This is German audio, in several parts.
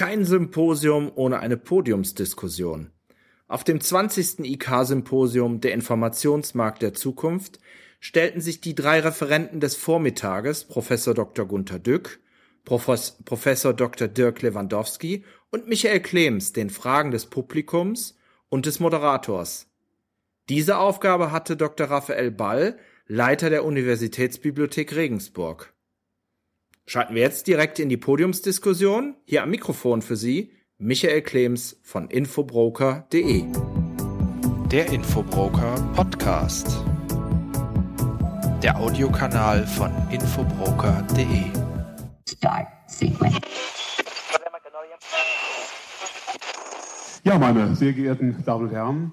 Kein Symposium ohne eine Podiumsdiskussion. Auf dem 20. IK-Symposium Der Informationsmarkt der Zukunft stellten sich die drei Referenten des Vormittages, Professor Dr. Gunther Dück, Professor Dr. Dirk Lewandowski und Michael Klems den Fragen des Publikums und des Moderators. Diese Aufgabe hatte Dr. Raphael Ball, Leiter der Universitätsbibliothek Regensburg. Schalten wir jetzt direkt in die Podiumsdiskussion. Hier am Mikrofon für Sie Michael Klems von infobroker.de. Der Infobroker Podcast. Der Audiokanal von infobroker.de. Start Sequence. Ja, meine sehr geehrten Damen und Herren,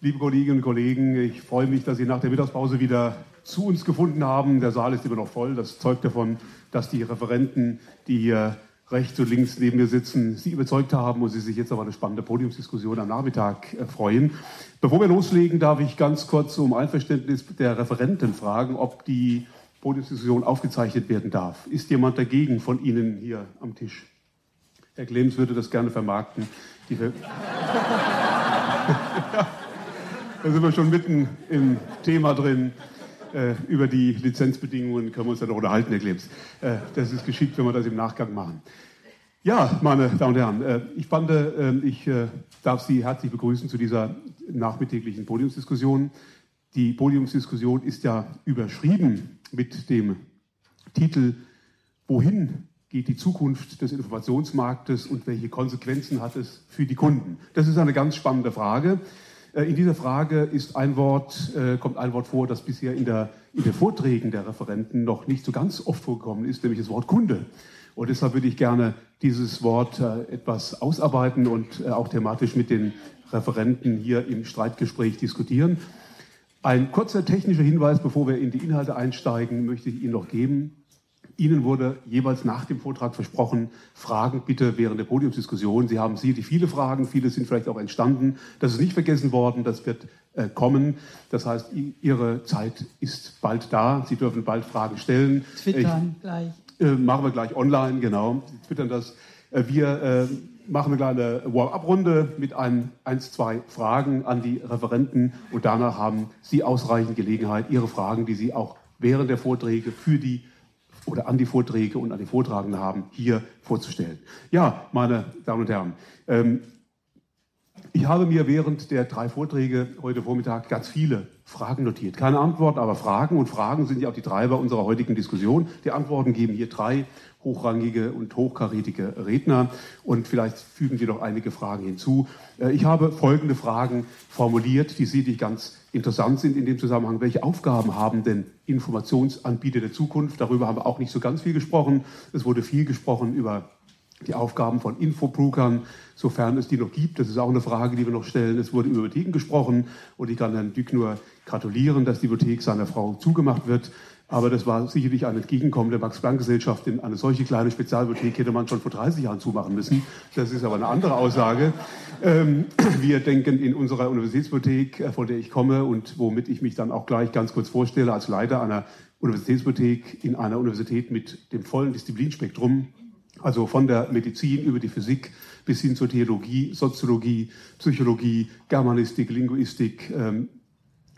liebe Kolleginnen und Kollegen, ich freue mich, dass Sie nach der Mittagspause wieder zu uns gefunden haben. Der Saal ist immer noch voll. Das zeugt davon, dass die Referenten, die hier rechts und links neben mir sitzen, Sie überzeugt haben und Sie sich jetzt auf eine spannende Podiumsdiskussion am Nachmittag äh, freuen. Bevor wir loslegen, darf ich ganz kurz um Einverständnis der Referenten fragen, ob die Podiumsdiskussion aufgezeichnet werden darf. Ist jemand dagegen von Ihnen hier am Tisch? Herr Clems würde das gerne vermarkten. Ver da sind wir schon mitten im Thema drin. Äh, über die Lizenzbedingungen können wir uns ja noch unterhalten, Herr Klebs. Äh, das ist geschickt, wenn wir das im Nachgang machen. Ja, meine Damen und Herren, äh, ich fand, äh, ich äh, darf Sie herzlich begrüßen zu dieser nachmittäglichen Podiumsdiskussion. Die Podiumsdiskussion ist ja überschrieben mit dem Titel Wohin geht die Zukunft des Informationsmarktes und welche Konsequenzen hat es für die Kunden? Das ist eine ganz spannende Frage. Äh, in dieser Frage ist ein Wort, äh, kommt ein Wort vor, das bisher in, der, in den Vorträgen der Referenten noch nicht so ganz oft vorgekommen ist, nämlich das Wort Kunde. Und deshalb würde ich gerne dieses Wort äh, etwas ausarbeiten und auch thematisch mit den Referenten hier im Streitgespräch diskutieren. Ein kurzer technischer Hinweis, bevor wir in die Inhalte einsteigen, möchte ich Ihnen noch geben. Ihnen wurde jeweils nach dem Vortrag versprochen, Fragen bitte während der Podiumsdiskussion. Sie haben sicherlich viele Fragen, viele sind vielleicht auch entstanden. Das ist nicht vergessen worden, das wird äh, kommen. Das heißt, Ihre Zeit ist bald da. Sie dürfen bald Fragen stellen. Twittern ich, gleich. Äh, machen wir gleich online, genau. Sie twittern das. Äh, wir äh, machen eine kleine Warm-up-Runde mit ein, eins, zwei Fragen an die Referenten und danach haben Sie ausreichend Gelegenheit, Ihre Fragen, die Sie auch während der Vorträge für die oder an die Vorträge und an die Vortragenden haben, hier vorzustellen. Ja, meine Damen und Herren, ähm, ich habe mir während der drei Vorträge heute Vormittag ganz viele Fragen notiert. Keine Antworten, aber Fragen. Und Fragen sind ja auch die Treiber unserer heutigen Diskussion. Die Antworten geben hier drei hochrangige und hochkarätige Redner. Und vielleicht fügen wir noch einige Fragen hinzu. Äh, ich habe folgende Fragen formuliert, die sicherlich ganz interessant sind in dem Zusammenhang. Welche Aufgaben haben denn Informationsanbieter der Zukunft? Darüber haben wir auch nicht so ganz viel gesprochen. Es wurde viel gesprochen über die Aufgaben von Infobrokern, sofern es die noch gibt. Das ist auch eine Frage, die wir noch stellen. Es wurde über Bibliotheken gesprochen und ich kann Herrn Dück nur gratulieren, dass die Bibliothek seiner Frau zugemacht wird. Aber das war sicherlich ein Entgegenkommen der Max-Planck-Gesellschaft. In eine solche kleine Spezialbibliothek hätte man schon vor 30 Jahren zumachen müssen. Das ist aber eine andere Aussage. Ähm, wir denken in unserer Universitätsbibliothek, äh, von der ich komme und womit ich mich dann auch gleich ganz kurz vorstelle, als Leiter einer Universitätsbibliothek in einer Universität mit dem vollen Disziplinspektrum, also von der Medizin über die Physik bis hin zur Theologie, Soziologie, Psychologie, Germanistik, Linguistik, ähm,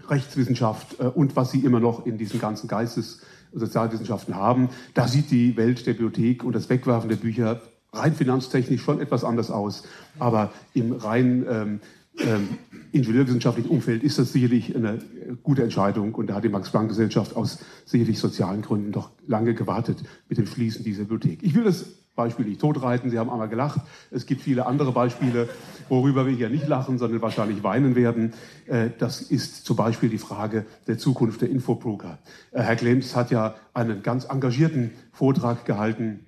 Rechtswissenschaft äh, und was sie immer noch in diesen ganzen Geistes- und Sozialwissenschaften haben. Da sieht die Welt der Bibliothek und das Wegwerfen der Bücher rein finanztechnisch schon etwas anders aus. Aber im rein ähm, ähm, ingenieurwissenschaftlichen Umfeld ist das sicherlich eine gute Entscheidung. Und da hat die Max-Planck-Gesellschaft aus sicherlich sozialen Gründen doch lange gewartet mit dem Schließen dieser Bibliothek. Ich will das Beispiel nicht totreiten. Sie haben einmal gelacht. Es gibt viele andere Beispiele, worüber wir hier nicht lachen, sondern wahrscheinlich weinen werden. Äh, das ist zum Beispiel die Frage der Zukunft der Infobroker. Äh, Herr Klems hat ja einen ganz engagierten Vortrag gehalten.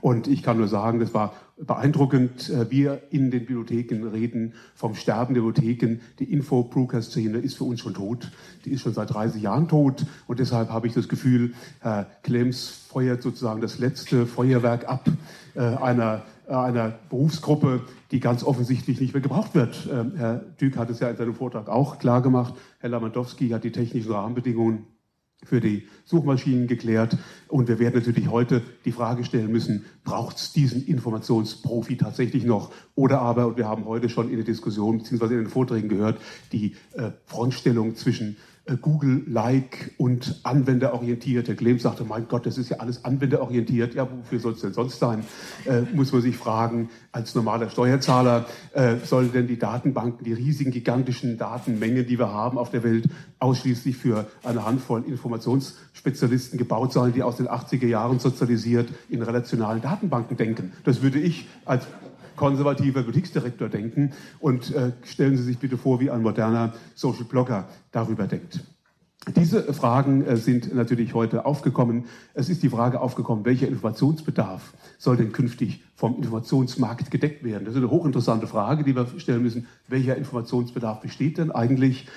Und ich kann nur sagen, das war beeindruckend. Äh, wir in den Bibliotheken reden vom Sterben der Bibliotheken. Die Infobroker-Szene ist für uns schon tot. Die ist schon seit 30 Jahren tot. Und deshalb habe ich das Gefühl, Herr Klems feuert sozusagen das letzte Feuerwerk ab äh, einer, äh, einer Berufsgruppe, die ganz offensichtlich nicht mehr gebraucht wird. Ähm, Herr Dück hat es ja in seinem Vortrag auch klar gemacht. Herr Lamandowski hat die technischen Rahmenbedingungen für die Suchmaschinen geklärt. Und wir werden natürlich heute die Frage stellen müssen, braucht es diesen Informationsprofi tatsächlich noch? Oder aber, und wir haben heute schon in der Diskussion bzw. in den Vorträgen gehört, die äh, Frontstellung zwischen äh, Google-like und anwenderorientiert. Herr Klemm sagte, mein Gott, das ist ja alles anwenderorientiert. Ja, wofür soll es denn sonst sein? Äh, muss man sich fragen, als normaler Steuerzahler, äh, sollen denn die Datenbanken, die riesigen, gigantischen Datenmengen, die wir haben auf der Welt, ausschließlich für eine Handvoll Informationsspezialisten gebaut sein, die aus den 80er Jahren sozialisiert in relationalen Datenbanken denken? Das würde ich als konservativer Boutique-Direktor denken. Und äh, stellen Sie sich bitte vor, wie ein moderner Social Blogger darüber denkt. Diese Fragen äh, sind natürlich heute aufgekommen. Es ist die Frage aufgekommen, welcher Informationsbedarf soll denn künftig vom Informationsmarkt gedeckt werden? Das ist eine hochinteressante Frage, die wir stellen müssen. Welcher Informationsbedarf besteht denn eigentlich?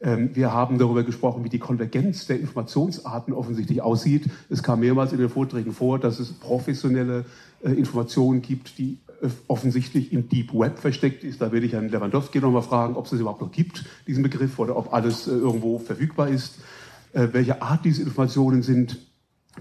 Ähm, wir haben darüber gesprochen, wie die Konvergenz der Informationsarten offensichtlich aussieht. Es kam mehrmals in den Vorträgen vor, dass es professionelle äh, Informationen gibt, die offensichtlich im Deep Web versteckt ist. Da werde ich Herrn Lewandowski nochmal fragen, ob es das überhaupt noch gibt, diesen Begriff, oder ob alles äh, irgendwo verfügbar ist. Äh, welche Art diese Informationen sind,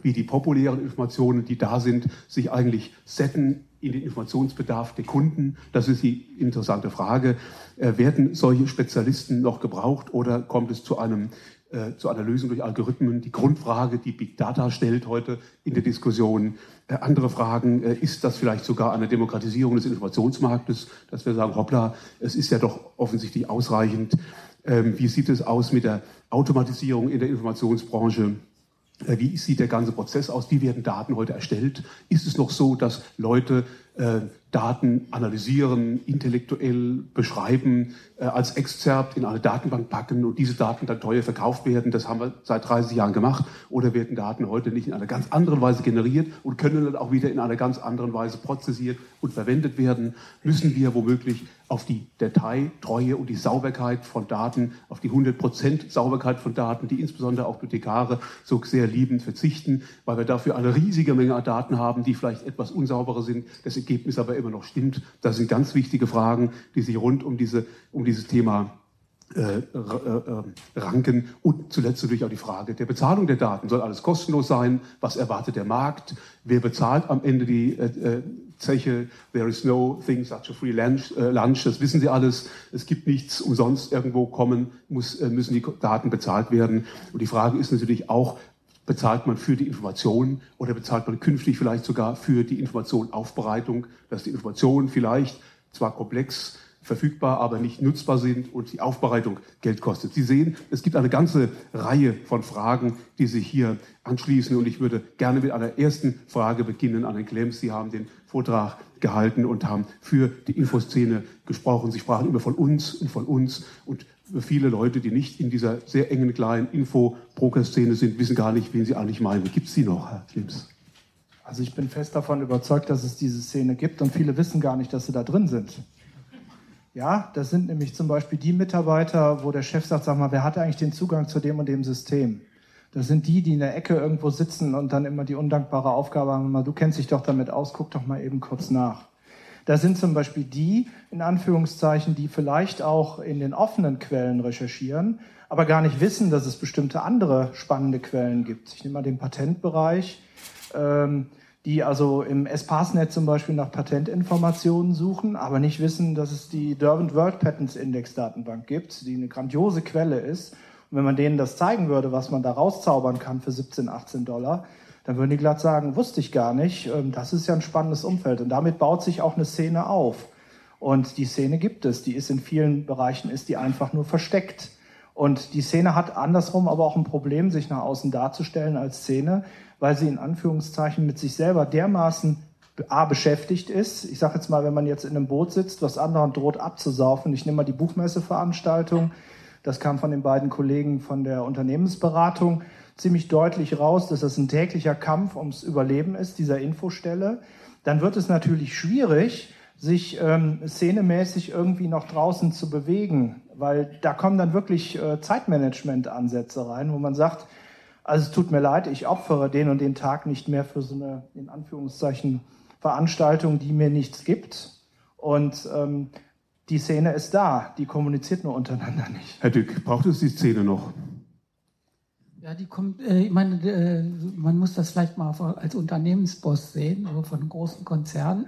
wie die populären Informationen, die da sind, sich eigentlich setten in den Informationsbedarf der Kunden. Das ist die interessante Frage. Äh, werden solche Spezialisten noch gebraucht oder kommt es zu einem äh, zu einer Lösung durch Algorithmen. Die Grundfrage, die Big Data stellt heute in der Diskussion. Äh, andere Fragen, äh, ist das vielleicht sogar eine Demokratisierung des Informationsmarktes, dass wir sagen, hoppla, es ist ja doch offensichtlich ausreichend. Ähm, wie sieht es aus mit der Automatisierung in der Informationsbranche? Äh, wie sieht der ganze Prozess aus? Wie werden Daten heute erstellt? Ist es noch so, dass Leute äh, Daten analysieren, intellektuell beschreiben, äh, als Exzerpt in eine Datenbank packen und diese Daten dann teuer verkauft werden. Das haben wir seit 30 Jahren gemacht. Oder werden Daten heute nicht in einer ganz anderen Weise generiert und können dann auch wieder in einer ganz anderen Weise prozessiert und verwendet werden? Müssen wir womöglich auf die Detailtreue und die Sauberkeit von Daten, auf die 100% Sauberkeit von Daten, die insbesondere auch Bibliothekare so sehr liebend verzichten, weil wir dafür eine riesige Menge an Daten haben, die vielleicht etwas unsauberer sind. Das Ergebnis aber immer noch stimmt. Das sind ganz wichtige Fragen, die sich rund um, diese, um dieses Thema äh, äh, äh, ranken und zuletzt natürlich auch die Frage der Bezahlung der Daten. Soll alles kostenlos sein? Was erwartet der Markt? Wer bezahlt am Ende die äh, äh Zeche? There is no thing such a free lunch, äh, lunch. Das wissen Sie alles. Es gibt nichts umsonst irgendwo kommen, muss, müssen die Daten bezahlt werden. Und die Frage ist natürlich auch, bezahlt man für die Information oder bezahlt man künftig vielleicht sogar für die Informationaufbereitung, dass die Informationen vielleicht zwar komplex verfügbar, aber nicht nutzbar sind und die Aufbereitung Geld kostet. Sie sehen, es gibt eine ganze Reihe von Fragen, die sich hier anschließen und ich würde gerne mit einer ersten Frage beginnen an den Klems. Sie haben den Vortrag gehalten und haben für die Infoszene gesprochen. Sie sprachen immer von uns und von uns und viele Leute, die nicht in dieser sehr engen kleinen Info-Broker-Szene sind, wissen gar nicht, wen sie eigentlich meinen. Gibt es die noch, Herr Klims? Also ich bin fest davon überzeugt, dass es diese Szene gibt und viele wissen gar nicht, dass sie da drin sind. Ja, das sind nämlich zum Beispiel die Mitarbeiter, wo der Chef sagt, sag mal, wer hat eigentlich den Zugang zu dem und dem System? Das sind die, die in der Ecke irgendwo sitzen und dann immer die undankbare Aufgabe haben, du kennst dich doch damit aus, guck doch mal eben kurz nach. Da sind zum Beispiel die, in Anführungszeichen, die vielleicht auch in den offenen Quellen recherchieren, aber gar nicht wissen, dass es bestimmte andere spannende Quellen gibt. Ich nehme mal den Patentbereich, ähm, die also im Espacenet zum Beispiel nach Patentinformationen suchen, aber nicht wissen, dass es die Derwent World Patents Index Datenbank gibt, die eine grandiose Quelle ist. Und wenn man denen das zeigen würde, was man da rauszaubern kann für 17, 18 Dollar, dann würden die glatt sagen, wusste ich gar nicht, ähm, das ist ja ein spannendes Umfeld. Und damit baut sich auch eine Szene auf. Und die Szene gibt es, die ist in vielen Bereichen, ist die einfach nur versteckt. Und die Szene hat andersrum aber auch ein Problem, sich nach außen darzustellen als Szene, weil sie in Anführungszeichen mit sich selber dermaßen A beschäftigt ist. Ich sage jetzt mal, wenn man jetzt in einem Boot sitzt, was anderen droht abzusaufen. Ich nehme mal die Buchmesseveranstaltung. Das kam von den beiden Kollegen von der Unternehmensberatung ziemlich deutlich raus, dass das ein täglicher Kampf ums Überleben ist, dieser Infostelle, dann wird es natürlich schwierig, sich ähm, szenemäßig irgendwie noch draußen zu bewegen, weil da kommen dann wirklich äh, Zeitmanagement-Ansätze rein, wo man sagt, also es tut mir leid, ich opfere den und den Tag nicht mehr für so eine, in Anführungszeichen, Veranstaltung, die mir nichts gibt. Und ähm, die Szene ist da, die kommuniziert nur untereinander nicht. Herr Dück, braucht es die Szene noch? Ja, die kommt, äh, ich meine, äh, man muss das vielleicht mal als Unternehmensboss sehen, also von großen Konzernen.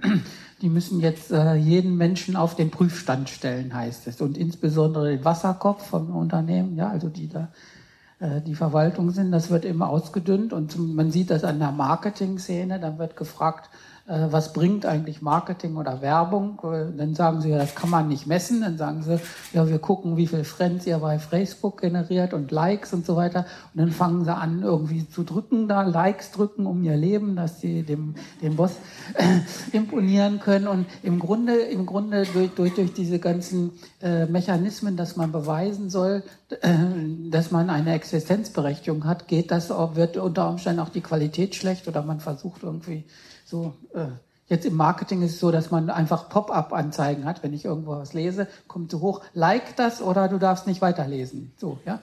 Die müssen jetzt äh, jeden Menschen auf den Prüfstand stellen, heißt es. Und insbesondere den Wasserkopf vom Unternehmen, ja, also die da die Verwaltung sind, das wird immer ausgedünnt und man sieht das an der Marketing-Szene, dann wird gefragt, was bringt eigentlich Marketing oder Werbung? Äh, dann sagen sie, ja, das kann man nicht messen. Dann sagen sie, ja, wir gucken, wie viel Friends ihr bei Facebook generiert und Likes und so weiter. Und dann fangen sie an, irgendwie zu drücken, da Likes drücken um ihr Leben, dass sie dem, dem Boss äh, imponieren können. Und im Grunde, im Grunde durch, durch, durch diese ganzen äh, Mechanismen, dass man beweisen soll, äh, dass man eine Existenzberechtigung hat, geht das, wird unter Umständen auch die Qualität schlecht oder man versucht irgendwie so, äh, jetzt im Marketing ist es so, dass man einfach Pop-up-Anzeigen hat. Wenn ich irgendwo was lese, kommt so hoch, like das oder du darfst nicht weiterlesen. So, ja.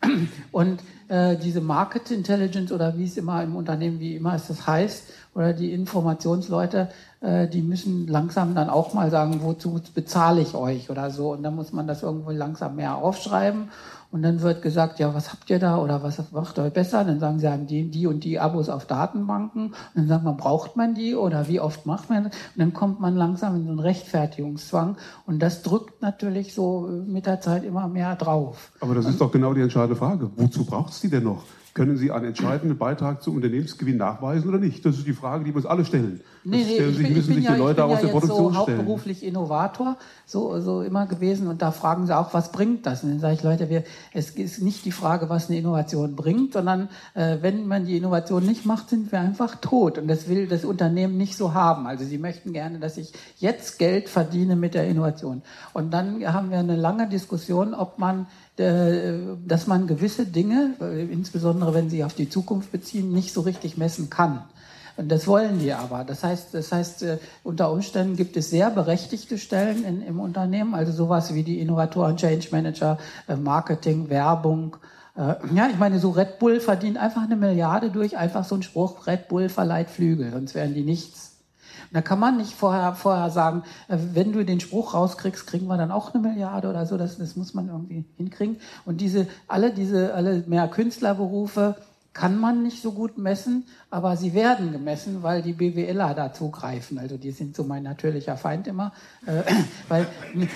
Und äh, diese Market Intelligence oder wie es immer im Unternehmen, wie immer es das heißt, oder die Informationsleute, äh, die müssen langsam dann auch mal sagen, wozu bezahle ich euch oder so. Und dann muss man das irgendwo langsam mehr aufschreiben und dann wird gesagt, ja, was habt ihr da oder was macht euch besser? Dann sagen sie, haben die, die und die Abos auf Datenbanken. Und dann sagt man, braucht man die oder wie oft macht man das? Und dann kommt man langsam in so einen Rechtfertigungszwang. Und das drückt natürlich so mit der Zeit immer mehr drauf. Aber das ist doch genau die entscheidende Frage. Wozu braucht es die denn noch? Können Sie einen entscheidenden Beitrag zum Unternehmensgewinn nachweisen oder nicht? Das ist die Frage, die wir uns alle stellen. Nee, nee, ich bin, ich bin ja, ich bin ja Produktion so hauptberuflich Innovator, so, so immer gewesen. Und da fragen sie auch, was bringt das? Und dann sage ich, Leute, wir, es ist nicht die Frage, was eine Innovation bringt, sondern äh, wenn man die Innovation nicht macht, sind wir einfach tot. Und das will das Unternehmen nicht so haben. Also sie möchten gerne, dass ich jetzt Geld verdiene mit der Innovation. Und dann haben wir eine lange Diskussion, ob man äh, dass man gewisse Dinge, äh, insbesondere wenn sie auf die Zukunft beziehen, nicht so richtig messen kann. Das wollen die aber. Das heißt, das heißt, äh, unter Umständen gibt es sehr berechtigte Stellen in, im Unternehmen, also sowas wie die Innovatoren, Change Manager, Marketing, Werbung. Ja, ich meine, so Red Bull verdient einfach eine Milliarde durch einfach so einen Spruch, Red Bull verleiht Flügel, sonst wären die nichts. Da kann man nicht vorher, vorher sagen, äh, wenn du den Spruch rauskriegst, kriegen wir dann auch eine Milliarde oder so. Das, das muss man irgendwie hinkriegen. Und diese, alle diese, alle mehr Künstlerberufe, kann man nicht so gut messen, aber sie werden gemessen, weil die BWLer da zugreifen. Also die sind so mein natürlicher Feind immer, äh, weil,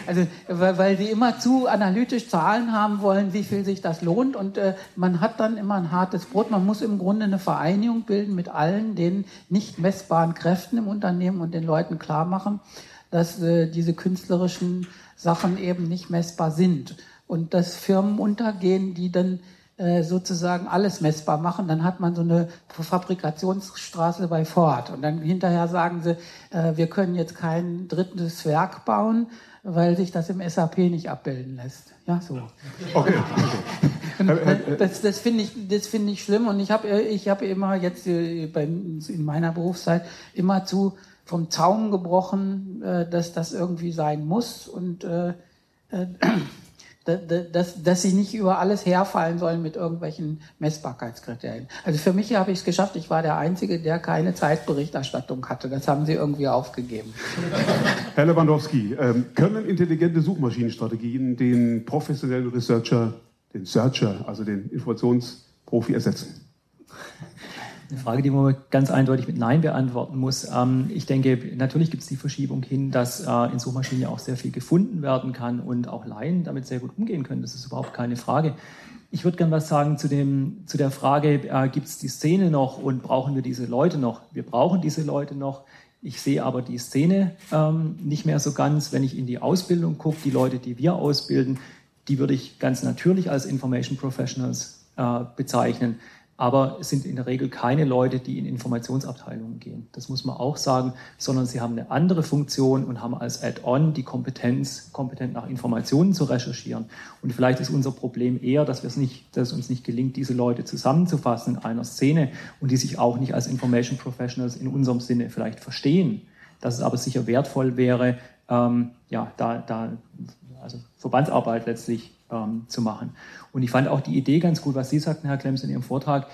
also, weil, weil die immer zu analytisch Zahlen haben wollen, wie viel sich das lohnt. Und äh, man hat dann immer ein hartes Brot. Man muss im Grunde eine Vereinigung bilden mit allen den nicht messbaren Kräften im Unternehmen und den Leuten klar machen, dass äh, diese künstlerischen Sachen eben nicht messbar sind. Und dass Firmen untergehen, die dann sozusagen alles messbar machen, dann hat man so eine Fabrikationsstraße bei Ford. Und dann hinterher sagen sie, äh, wir können jetzt kein drittes Werk bauen, weil sich das im SAP nicht abbilden lässt. Ja, so. Okay. okay. das das finde ich, das finde ich schlimm. Und ich habe ich hab immer jetzt äh, in meiner Berufszeit immer zu vom Zaum gebrochen, dass das irgendwie sein muss. Und äh, dass, dass sie nicht über alles herfallen sollen mit irgendwelchen Messbarkeitskriterien. Also für mich habe ich es geschafft. Ich war der Einzige, der keine Zeitberichterstattung hatte. Das haben sie irgendwie aufgegeben. Herr Lewandowski, ähm, können intelligente Suchmaschinenstrategien den professionellen Researcher, den Searcher, also den Informationsprofi ersetzen? Eine Frage, die man ganz eindeutig mit Nein beantworten muss. Ähm, ich denke, natürlich gibt es die Verschiebung hin, dass äh, in Suchmaschinen ja auch sehr viel gefunden werden kann und auch Laien damit sehr gut umgehen können. Das ist überhaupt keine Frage. Ich würde gerne was sagen zu, dem, zu der Frage, äh, gibt es die Szene noch und brauchen wir diese Leute noch? Wir brauchen diese Leute noch. Ich sehe aber die Szene ähm, nicht mehr so ganz. Wenn ich in die Ausbildung gucke, die Leute, die wir ausbilden, die würde ich ganz natürlich als Information Professionals äh, bezeichnen aber es sind in der Regel keine Leute, die in Informationsabteilungen gehen. Das muss man auch sagen, sondern sie haben eine andere Funktion und haben als Add-on die Kompetenz, kompetent nach Informationen zu recherchieren. Und vielleicht ist unser Problem eher, dass, nicht, dass es uns nicht gelingt, diese Leute zusammenzufassen in einer Szene und die sich auch nicht als Information Professionals in unserem Sinne vielleicht verstehen. Dass es aber sicher wertvoll wäre, ähm, ja, da, da, also Verbandsarbeit letztlich ähm, zu machen. Und ich fand auch die Idee ganz gut, was Sie sagten, Herr Klemms, in Ihrem Vortrag,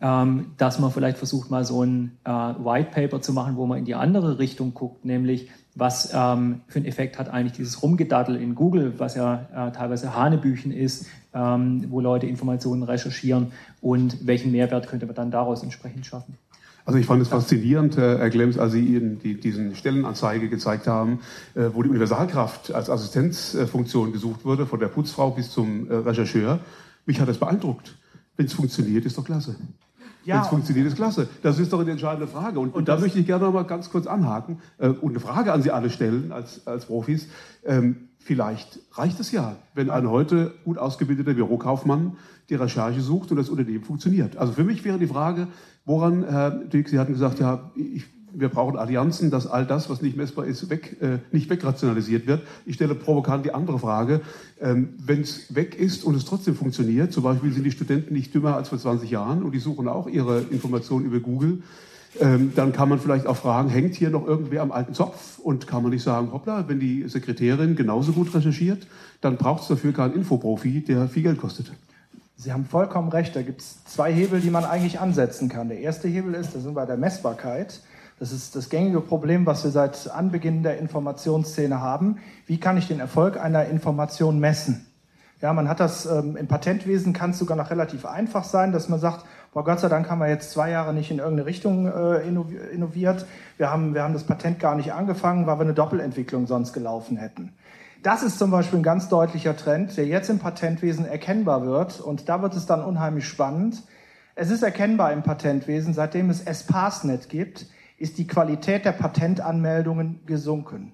ähm, dass man vielleicht versucht, mal so ein äh, White Paper zu machen, wo man in die andere Richtung guckt, nämlich was ähm, für einen Effekt hat eigentlich dieses Rumgedattel in Google, was ja äh, teilweise Hanebüchen ist, ähm, wo Leute Informationen recherchieren und welchen Mehrwert könnte man dann daraus entsprechend schaffen. Also ich fand es faszinierend, äh, Herr Glems, als Sie Ihnen die, diesen Stellenanzeige gezeigt haben, äh, wo die Universalkraft als Assistenzfunktion gesucht wurde, von der Putzfrau bis zum äh, Rechercheur. Mich hat das beeindruckt. Wenn es funktioniert, ist doch klasse. Ja. Wenn es funktioniert, ist klasse. Das ist doch eine entscheidende Frage. Und, und da möchte ich gerne noch mal ganz kurz anhaken äh, und eine Frage an Sie alle stellen als, als Profis. Ähm, vielleicht reicht es ja, wenn ein heute gut ausgebildeter Bürokaufmann die Recherche sucht und das Unternehmen funktioniert. Also für mich wäre die Frage, woran, Herr Dick, Sie hatten gesagt, ja, ich wir brauchen Allianzen, dass all das, was nicht messbar ist, weg, äh, nicht wegrationalisiert wird. Ich stelle provokant die andere Frage. Ähm, Wenn es weg ist und es trotzdem funktioniert, zum Beispiel sind die Studenten nicht dümmer als vor 20 Jahren und die suchen auch ihre Informationen über Google, ähm, dann kann man vielleicht auch fragen, hängt hier noch irgendwer am alten Zopf? Und kann man nicht sagen, hoppla, wenn die Sekretärin genauso gut recherchiert, dann braucht es dafür keinen Infoprofi, der viel Geld kostet. Sie haben vollkommen recht, da gibt es zwei Hebel, die man eigentlich ansetzen kann. Der erste Hebel ist, das sind bei der Messbarkeit. Das ist das gängige Problem, was wir seit Anbeginn der Informationsszene haben. Wie kann ich den Erfolg einer Information messen? Ja, man hat das ähm, im Patentwesen kann es sogar noch relativ einfach sein, dass man sagt, boah, Gott sei Dank haben wir jetzt zwei Jahre nicht in irgendeine Richtung äh, innoviert. Wir haben, wir haben das Patent gar nicht angefangen, weil wir eine Doppelentwicklung sonst gelaufen hätten. Das ist zum Beispiel ein ganz deutlicher Trend, der jetzt im Patentwesen erkennbar wird. Und da wird es dann unheimlich spannend. Es ist erkennbar im Patentwesen, seitdem es SPASnet gibt, ist die Qualität der Patentanmeldungen gesunken.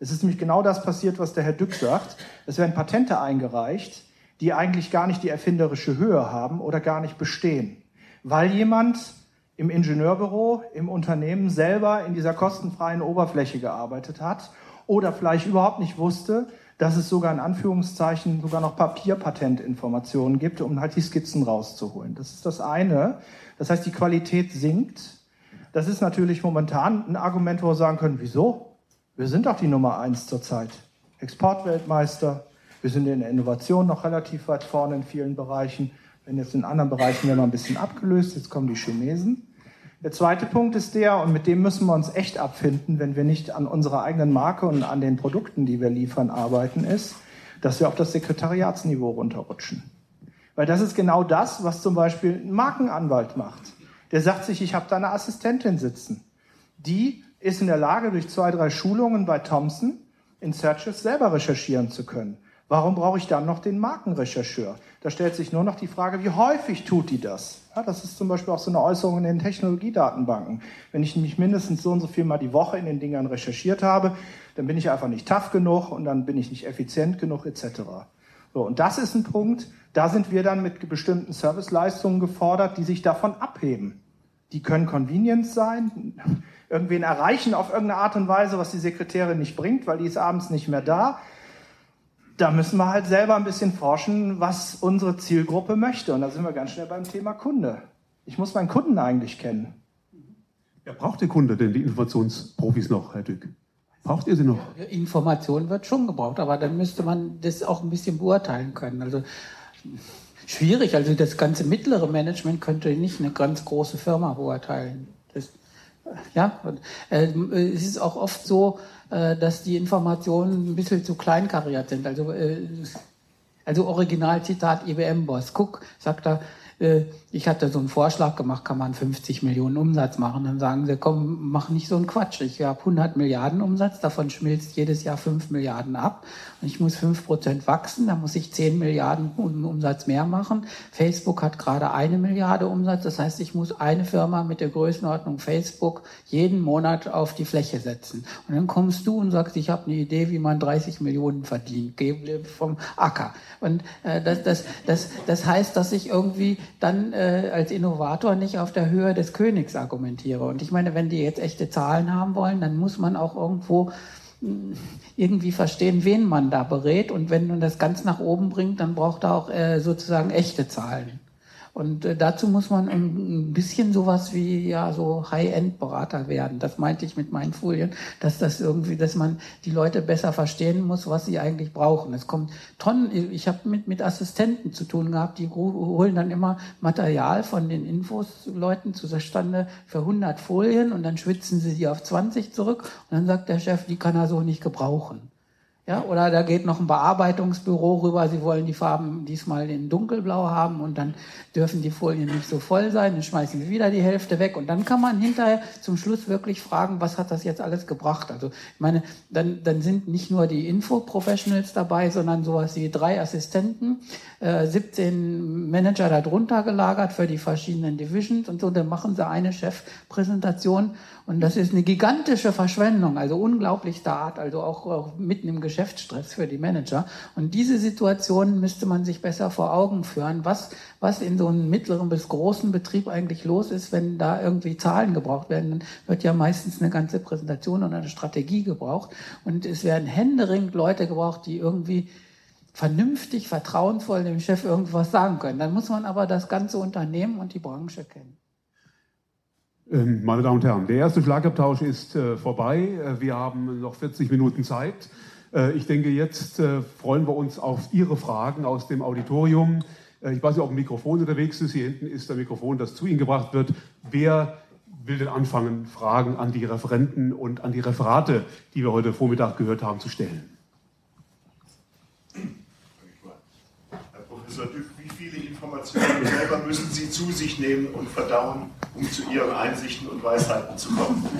Es ist nämlich genau das passiert, was der Herr Dück sagt. Es werden Patente eingereicht, die eigentlich gar nicht die erfinderische Höhe haben oder gar nicht bestehen, weil jemand im Ingenieurbüro, im Unternehmen selber in dieser kostenfreien Oberfläche gearbeitet hat oder vielleicht überhaupt nicht wusste, dass es sogar in Anführungszeichen sogar noch Papierpatentinformationen gibt, um halt die Skizzen rauszuholen. Das ist das eine. Das heißt, die Qualität sinkt das ist natürlich momentan ein Argument, wo wir sagen können, wieso? Wir sind doch die Nummer eins zurzeit. Exportweltmeister. Wir sind in der Innovation noch relativ weit vorne in vielen Bereichen. Wenn jetzt in anderen Bereichen wir mal ein bisschen abgelöst, jetzt kommen die Chinesen. Der zweite Punkt ist der, und mit dem müssen wir uns echt abfinden, wenn wir nicht an unserer eigenen Marke und an den Produkten, die wir liefern, arbeiten, ist, dass wir auf das Sekretariatsniveau runterrutschen. Weil das ist genau das, was zum Beispiel ein Markenanwalt macht der sagt sich, ich habe da eine Assistentin sitzen. Die ist in der Lage, durch zwei, drei Schulungen bei Thompson in Searches selber recherchieren zu können. Warum brauche ich dann noch den Markenrechercheur? Da stellt sich nur noch die Frage, wie häufig tut die das? Ja, das ist zum Beispiel auch so eine Äußerung in den Technologiedatenbanken. Wenn ich nämlich mindestens so und so viel mal die Woche in den Dingern recherchiert habe, dann bin ich einfach nicht tough genug und dann bin ich nicht effizient genug etc. So, und das ist ein Punkt, da sind wir dann mit bestimmten Serviceleistungen gefordert, die sich davon abheben. Die können Convenience sein, irgendwen erreichen auf irgendeine Art und Weise, was die Sekretärin nicht bringt, weil die ist abends nicht mehr da. Da müssen wir halt selber ein bisschen forschen, was unsere Zielgruppe möchte. Und da sind wir ganz schnell beim Thema Kunde. Ich muss meinen Kunden eigentlich kennen. Ja, braucht der Kunde denn die Informationsprofis noch, Herr Dück? Braucht ihr sie noch? Information wird schon gebraucht, aber dann müsste man das auch ein bisschen beurteilen können. Also schwierig. Also das ganze mittlere Management könnte nicht eine ganz große Firma beurteilen. Ja, äh, es ist auch oft so, äh, dass die Informationen ein bisschen zu kleinkariert sind. Also, äh, also Originalzitat IBM-Boss. Guck, sagt er, ich hatte so einen Vorschlag gemacht, kann man 50 Millionen Umsatz machen. Dann sagen sie, komm, mach nicht so einen Quatsch. Ich habe 100 Milliarden Umsatz, davon schmilzt jedes Jahr 5 Milliarden ab. Ich muss 5 Prozent wachsen, dann muss ich 10 Milliarden Umsatz mehr machen. Facebook hat gerade eine Milliarde Umsatz. Das heißt, ich muss eine Firma mit der Größenordnung Facebook jeden Monat auf die Fläche setzen. Und dann kommst du und sagst, ich habe eine Idee, wie man 30 Millionen verdient, vom Acker. Und äh, das, das, das, das heißt, dass ich irgendwie dann äh, als Innovator nicht auf der Höhe des Königs argumentiere. Und ich meine, wenn die jetzt echte Zahlen haben wollen, dann muss man auch irgendwo irgendwie verstehen, wen man da berät. Und wenn man das ganz nach oben bringt, dann braucht er auch äh, sozusagen echte Zahlen. Und äh, dazu muss man ein bisschen sowas wie ja so High-End-Berater werden. Das meinte ich mit meinen Folien, dass das irgendwie, dass man die Leute besser verstehen muss, was sie eigentlich brauchen. Es kommt Tonnen. Ich habe mit mit Assistenten zu tun gehabt, die holen dann immer Material von den Infos-Leuten zustande für 100 Folien und dann schwitzen sie die auf 20 zurück und dann sagt der Chef, die kann er so nicht gebrauchen. Ja, oder da geht noch ein Bearbeitungsbüro rüber, sie wollen die Farben diesmal in dunkelblau haben und dann dürfen die Folien nicht so voll sein, dann schmeißen sie wieder die Hälfte weg. Und dann kann man hinterher zum Schluss wirklich fragen, was hat das jetzt alles gebracht? Also ich meine, dann, dann sind nicht nur die Info-Professionals dabei, sondern sowas wie drei Assistenten, äh, 17 Manager darunter gelagert für die verschiedenen Divisions und so, dann machen sie eine Chefpräsentation und das ist eine gigantische Verschwendung, also unglaublichster Art, also auch, auch mitten im Geschäftsstress für die Manager. Und diese Situation müsste man sich besser vor Augen führen, was, was in so einem mittleren bis großen Betrieb eigentlich los ist, wenn da irgendwie Zahlen gebraucht werden. Dann wird ja meistens eine ganze Präsentation und eine Strategie gebraucht. Und es werden händeringend Leute gebraucht, die irgendwie vernünftig, vertrauensvoll dem Chef irgendwas sagen können. Dann muss man aber das ganze Unternehmen und die Branche kennen. Ähm, meine Damen und Herren, der erste Schlagabtausch ist äh, vorbei. Äh, wir haben noch 40 Minuten Zeit. Äh, ich denke, jetzt freuen wir uns auf Ihre Fragen aus dem Auditorium. Ich weiß nicht, ob ein Mikrofon unterwegs ist. Hier hinten ist das Mikrofon, das zu Ihnen gebracht wird. Wer will denn anfangen, Fragen an die Referenten und an die Referate, die wir heute Vormittag gehört haben, zu stellen? Herr Professor Dück, viele Informationen selber müssen Sie zu sich nehmen und verdauen, um zu Ihren Einsichten und Weisheiten zu kommen.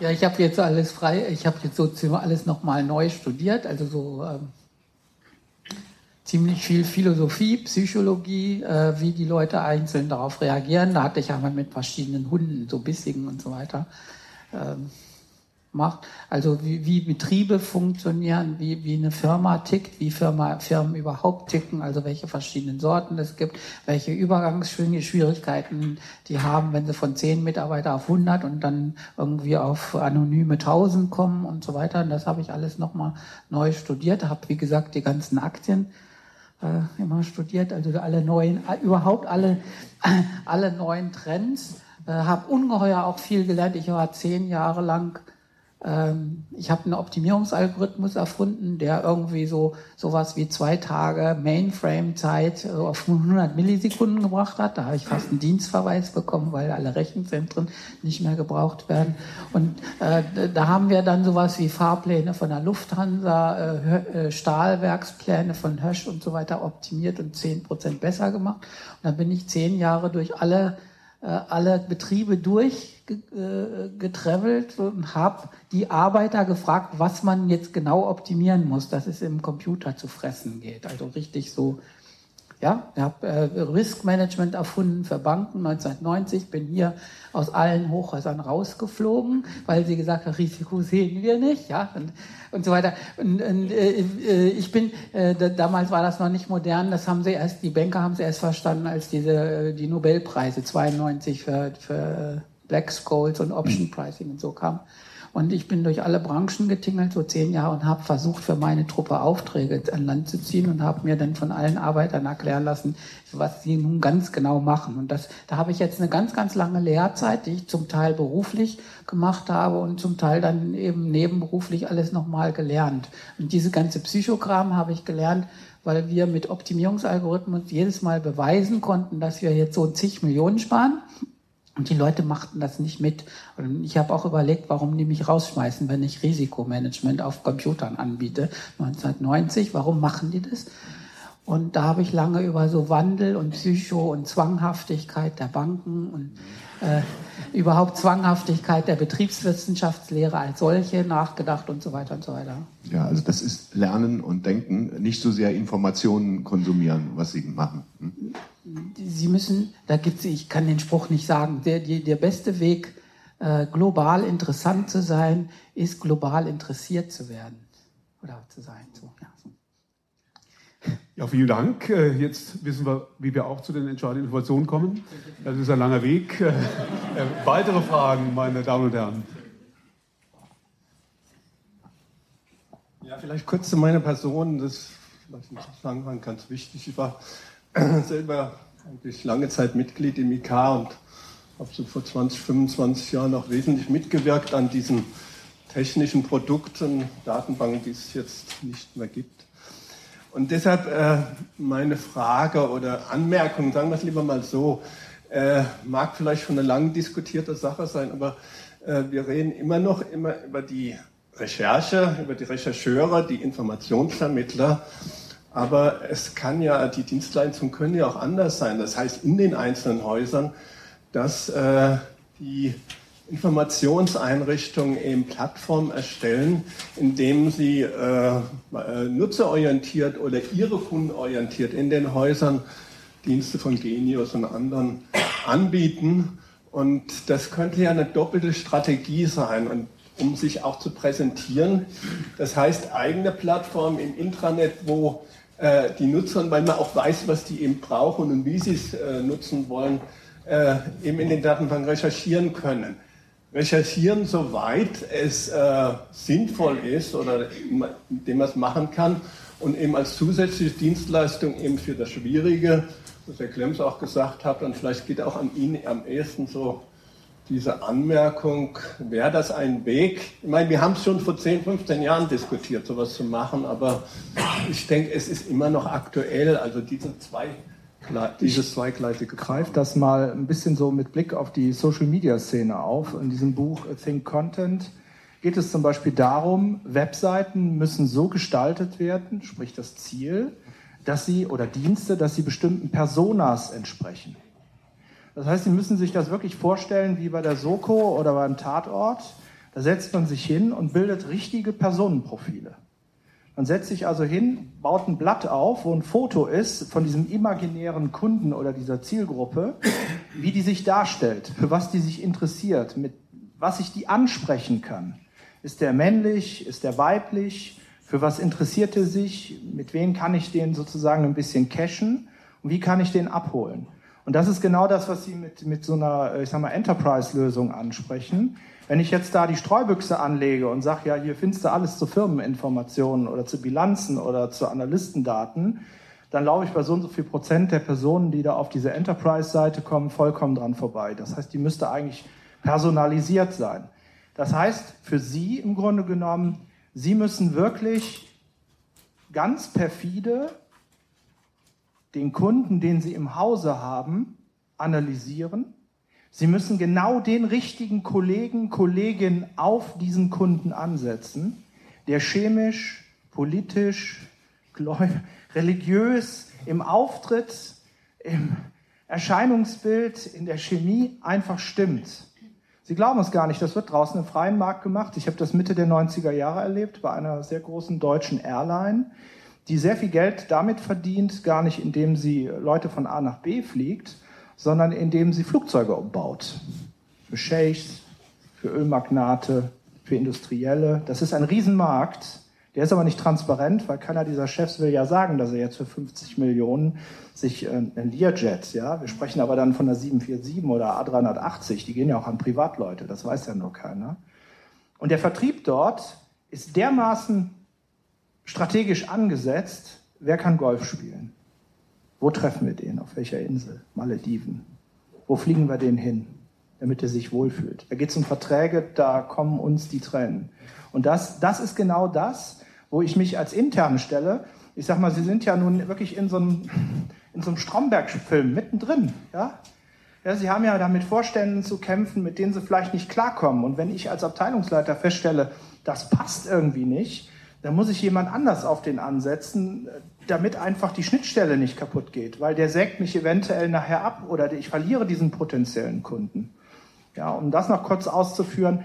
Ja, ich habe jetzt alles frei, ich habe jetzt so alles nochmal neu studiert, also so ähm, ziemlich viel Philosophie, Psychologie, äh, wie die Leute einzeln darauf reagieren. Da hatte ich einmal mit verschiedenen Hunden, so bissigen und so weiter. Ähm, macht. Also wie, wie Betriebe funktionieren, wie, wie eine Firma tickt, wie Firma, Firmen überhaupt ticken, also welche verschiedenen Sorten es gibt, welche Übergangsschwierigkeiten die haben, wenn sie von 10 Mitarbeiter auf 100 und dann irgendwie auf anonyme 1000 kommen und so weiter. Und das habe ich alles nochmal neu studiert, habe wie gesagt die ganzen Aktien äh, immer studiert, also alle neuen, überhaupt alle, alle neuen Trends. Äh, habe ungeheuer auch viel gelernt. Ich war zehn Jahre lang ich habe einen Optimierungsalgorithmus erfunden, der irgendwie so sowas wie zwei Tage Mainframe-Zeit äh, auf 100 Millisekunden gebracht hat. Da habe ich fast einen Dienstverweis bekommen, weil alle Rechenzentren nicht mehr gebraucht werden. Und äh, da haben wir dann sowas wie Fahrpläne von der Lufthansa, äh, äh Stahlwerkspläne von Hösch und so weiter optimiert und zehn Prozent besser gemacht. Und dann bin ich zehn Jahre durch alle alle Betriebe durchgetravelt und habe die Arbeiter gefragt, was man jetzt genau optimieren muss, dass es im Computer zu fressen geht. Also richtig so ja, ich habe äh, Risk Management erfunden für Banken 1990, bin hier aus allen Hochhäusern rausgeflogen, weil sie gesagt haben, Risiko sehen wir nicht, ja, und, und so weiter. Und, und äh, äh ich bin, äh, damals war das noch nicht modern, das haben sie erst, die Banker haben sie erst verstanden, als diese äh, die Nobelpreise 92 für, für Black Scholes und Option Pricing und so kam. Und ich bin durch alle Branchen getingelt, so zehn Jahre, und habe versucht, für meine Truppe Aufträge an Land zu ziehen und habe mir dann von allen Arbeitern erklären lassen, was sie nun ganz genau machen. Und das, da habe ich jetzt eine ganz, ganz lange Lehrzeit, die ich zum Teil beruflich gemacht habe und zum Teil dann eben nebenberuflich alles nochmal gelernt. Und diese ganze Psychogramm habe ich gelernt, weil wir mit Optimierungsalgorithmen jedes Mal beweisen konnten, dass wir jetzt so zig Millionen sparen. Und die Leute machten das nicht mit. Und ich habe auch überlegt, warum die mich rausschmeißen, wenn ich Risikomanagement auf Computern anbiete. 1990, warum machen die das? Und da habe ich lange über so Wandel und Psycho und Zwanghaftigkeit der Banken und äh, überhaupt Zwanghaftigkeit der Betriebswissenschaftslehre als solche nachgedacht und so weiter und so weiter. Ja, also das ist Lernen und Denken, nicht so sehr Informationen konsumieren, was Sie machen. Hm? Sie müssen, da gibt's, ich kann den Spruch nicht sagen, der, der beste Weg, äh, global interessant zu sein, ist global interessiert zu werden oder zu sein. So, ja. Ja, vielen Dank. Äh, jetzt wissen wir, wie wir auch zu den entscheidenden Informationen kommen. Das ist ein langer Weg. Äh, äh, weitere Fragen, meine Damen und Herren? Ja, vielleicht kurz zu meiner Person. Das was ich sagen kann, ganz wichtig. Ich war selber eigentlich lange Zeit Mitglied im IK und habe so vor 20, 25 Jahren auch wesentlich mitgewirkt an diesen technischen Produkten, Datenbanken, die es jetzt nicht mehr gibt. Und deshalb äh, meine Frage oder Anmerkung, sagen wir es lieber mal so, äh, mag vielleicht schon eine lang diskutierte Sache sein, aber äh, wir reden immer noch immer über die Recherche, über die Rechercheure, die Informationsvermittler. Aber es kann ja, die Dienstleistungen können ja auch anders sein. Das heißt, in den einzelnen Häusern, dass äh, die Informationseinrichtungen eben Plattformen erstellen, indem sie äh, äh, nutzerorientiert oder ihre Kunden orientiert in den Häusern Dienste von Genius und anderen anbieten. Und das könnte ja eine doppelte Strategie sein. Und um sich auch zu präsentieren. Das heißt, eigene Plattformen im Intranet, wo äh, die Nutzer, weil man auch weiß, was die eben brauchen und wie sie es äh, nutzen wollen, äh, eben in den Datenbanken recherchieren können. Recherchieren, soweit es äh, sinnvoll ist oder indem man es machen kann und eben als zusätzliche Dienstleistung eben für das Schwierige, was Herr Klemms auch gesagt hat, und vielleicht geht auch an ihn am ehesten so diese Anmerkung, wäre das ein Weg? Ich meine, wir haben es schon vor 10, 15 Jahren diskutiert, sowas zu machen, aber ich denke, es ist immer noch aktuell. Also diese zwei, dieses zweigleisige. Greift das mal ein bisschen so mit Blick auf die Social-Media-Szene auf. In diesem Buch Think Content geht es zum Beispiel darum, Webseiten müssen so gestaltet werden, sprich das Ziel, dass sie oder Dienste, dass sie bestimmten Personas entsprechen. Das heißt, Sie müssen sich das wirklich vorstellen wie bei der Soko oder beim Tatort. Da setzt man sich hin und bildet richtige Personenprofile. Man setzt sich also hin, baut ein Blatt auf, wo ein Foto ist von diesem imaginären Kunden oder dieser Zielgruppe, wie die sich darstellt, für was die sich interessiert, mit was ich die ansprechen kann. Ist der männlich? Ist der weiblich? Für was interessiert er sich? Mit wem kann ich den sozusagen ein bisschen cashen? Und wie kann ich den abholen? Und das ist genau das, was Sie mit, mit so einer, ich sag mal, Enterprise-Lösung ansprechen. Wenn ich jetzt da die Streubüchse anlege und sage, ja, hier findest du alles zu Firmeninformationen oder zu Bilanzen oder zu Analystendaten, dann laufe ich bei so und so viel Prozent der Personen, die da auf diese Enterprise-Seite kommen, vollkommen dran vorbei. Das heißt, die müsste eigentlich personalisiert sein. Das heißt, für Sie im Grunde genommen, Sie müssen wirklich ganz perfide den Kunden, den Sie im Hause haben, analysieren. Sie müssen genau den richtigen Kollegen, Kolleginnen auf diesen Kunden ansetzen, der chemisch, politisch, religiös, im Auftritt, im Erscheinungsbild, in der Chemie einfach stimmt. Sie glauben es gar nicht, das wird draußen im freien Markt gemacht. Ich habe das Mitte der 90er Jahre erlebt bei einer sehr großen deutschen Airline die sehr viel Geld damit verdient, gar nicht indem sie Leute von A nach B fliegt, sondern indem sie Flugzeuge umbaut. Für Sheikhs, für Ölmagnate, für Industrielle. Das ist ein Riesenmarkt. Der ist aber nicht transparent, weil keiner dieser Chefs will ja sagen, dass er jetzt für 50 Millionen sich äh, ein Learjet, ja, wir sprechen aber dann von der 747 oder A380, die gehen ja auch an Privatleute, das weiß ja nur keiner. Und der Vertrieb dort ist dermaßen strategisch angesetzt, wer kann Golf spielen? Wo treffen wir den? Auf welcher Insel? Malediven. Wo fliegen wir den hin, damit er sich wohlfühlt? Da geht es um Verträge, da kommen uns die Tränen. Und das, das ist genau das, wo ich mich als interne stelle. Ich sag mal, Sie sind ja nun wirklich in so einem, in so einem Stromberg-Film mittendrin, ja? Ja, Sie haben ja da mit Vorständen zu kämpfen, mit denen Sie vielleicht nicht klarkommen. Und wenn ich als Abteilungsleiter feststelle, das passt irgendwie nicht, dann muss ich jemand anders auf den ansetzen, damit einfach die Schnittstelle nicht kaputt geht, weil der sägt mich eventuell nachher ab oder ich verliere diesen potenziellen Kunden. Ja, um das noch kurz auszuführen,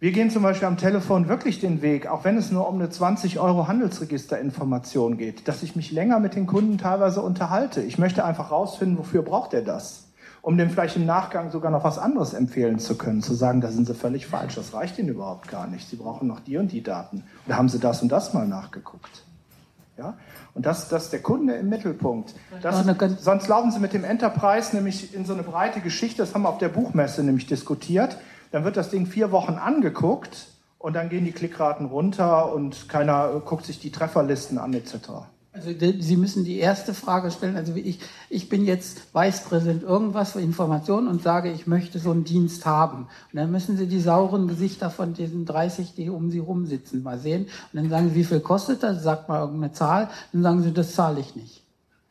wir gehen zum Beispiel am Telefon wirklich den Weg, auch wenn es nur um eine 20 Euro Handelsregisterinformation geht, dass ich mich länger mit den Kunden teilweise unterhalte. Ich möchte einfach rausfinden, wofür braucht er das? Um dem vielleicht im Nachgang sogar noch was anderes empfehlen zu können, zu sagen, da sind Sie völlig falsch, das reicht Ihnen überhaupt gar nicht. Sie brauchen noch die und die Daten. Oder haben Sie das und das mal nachgeguckt? Ja? Und das, das ist der Kunde im Mittelpunkt. Das, sonst laufen Sie mit dem Enterprise nämlich in so eine breite Geschichte, das haben wir auf der Buchmesse nämlich diskutiert. Dann wird das Ding vier Wochen angeguckt und dann gehen die Klickraten runter und keiner guckt sich die Trefferlisten an etc. Also Sie müssen die erste Frage stellen. Also ich, ich bin jetzt Vicepräsident irgendwas für Informationen und sage, ich möchte so einen Dienst haben. Und dann müssen Sie die sauren Gesichter von diesen 30, die um Sie rumsitzen, mal sehen. Und dann sagen Sie, wie viel kostet das? Sagt mal irgendeine Zahl. Dann sagen Sie, das zahle ich nicht.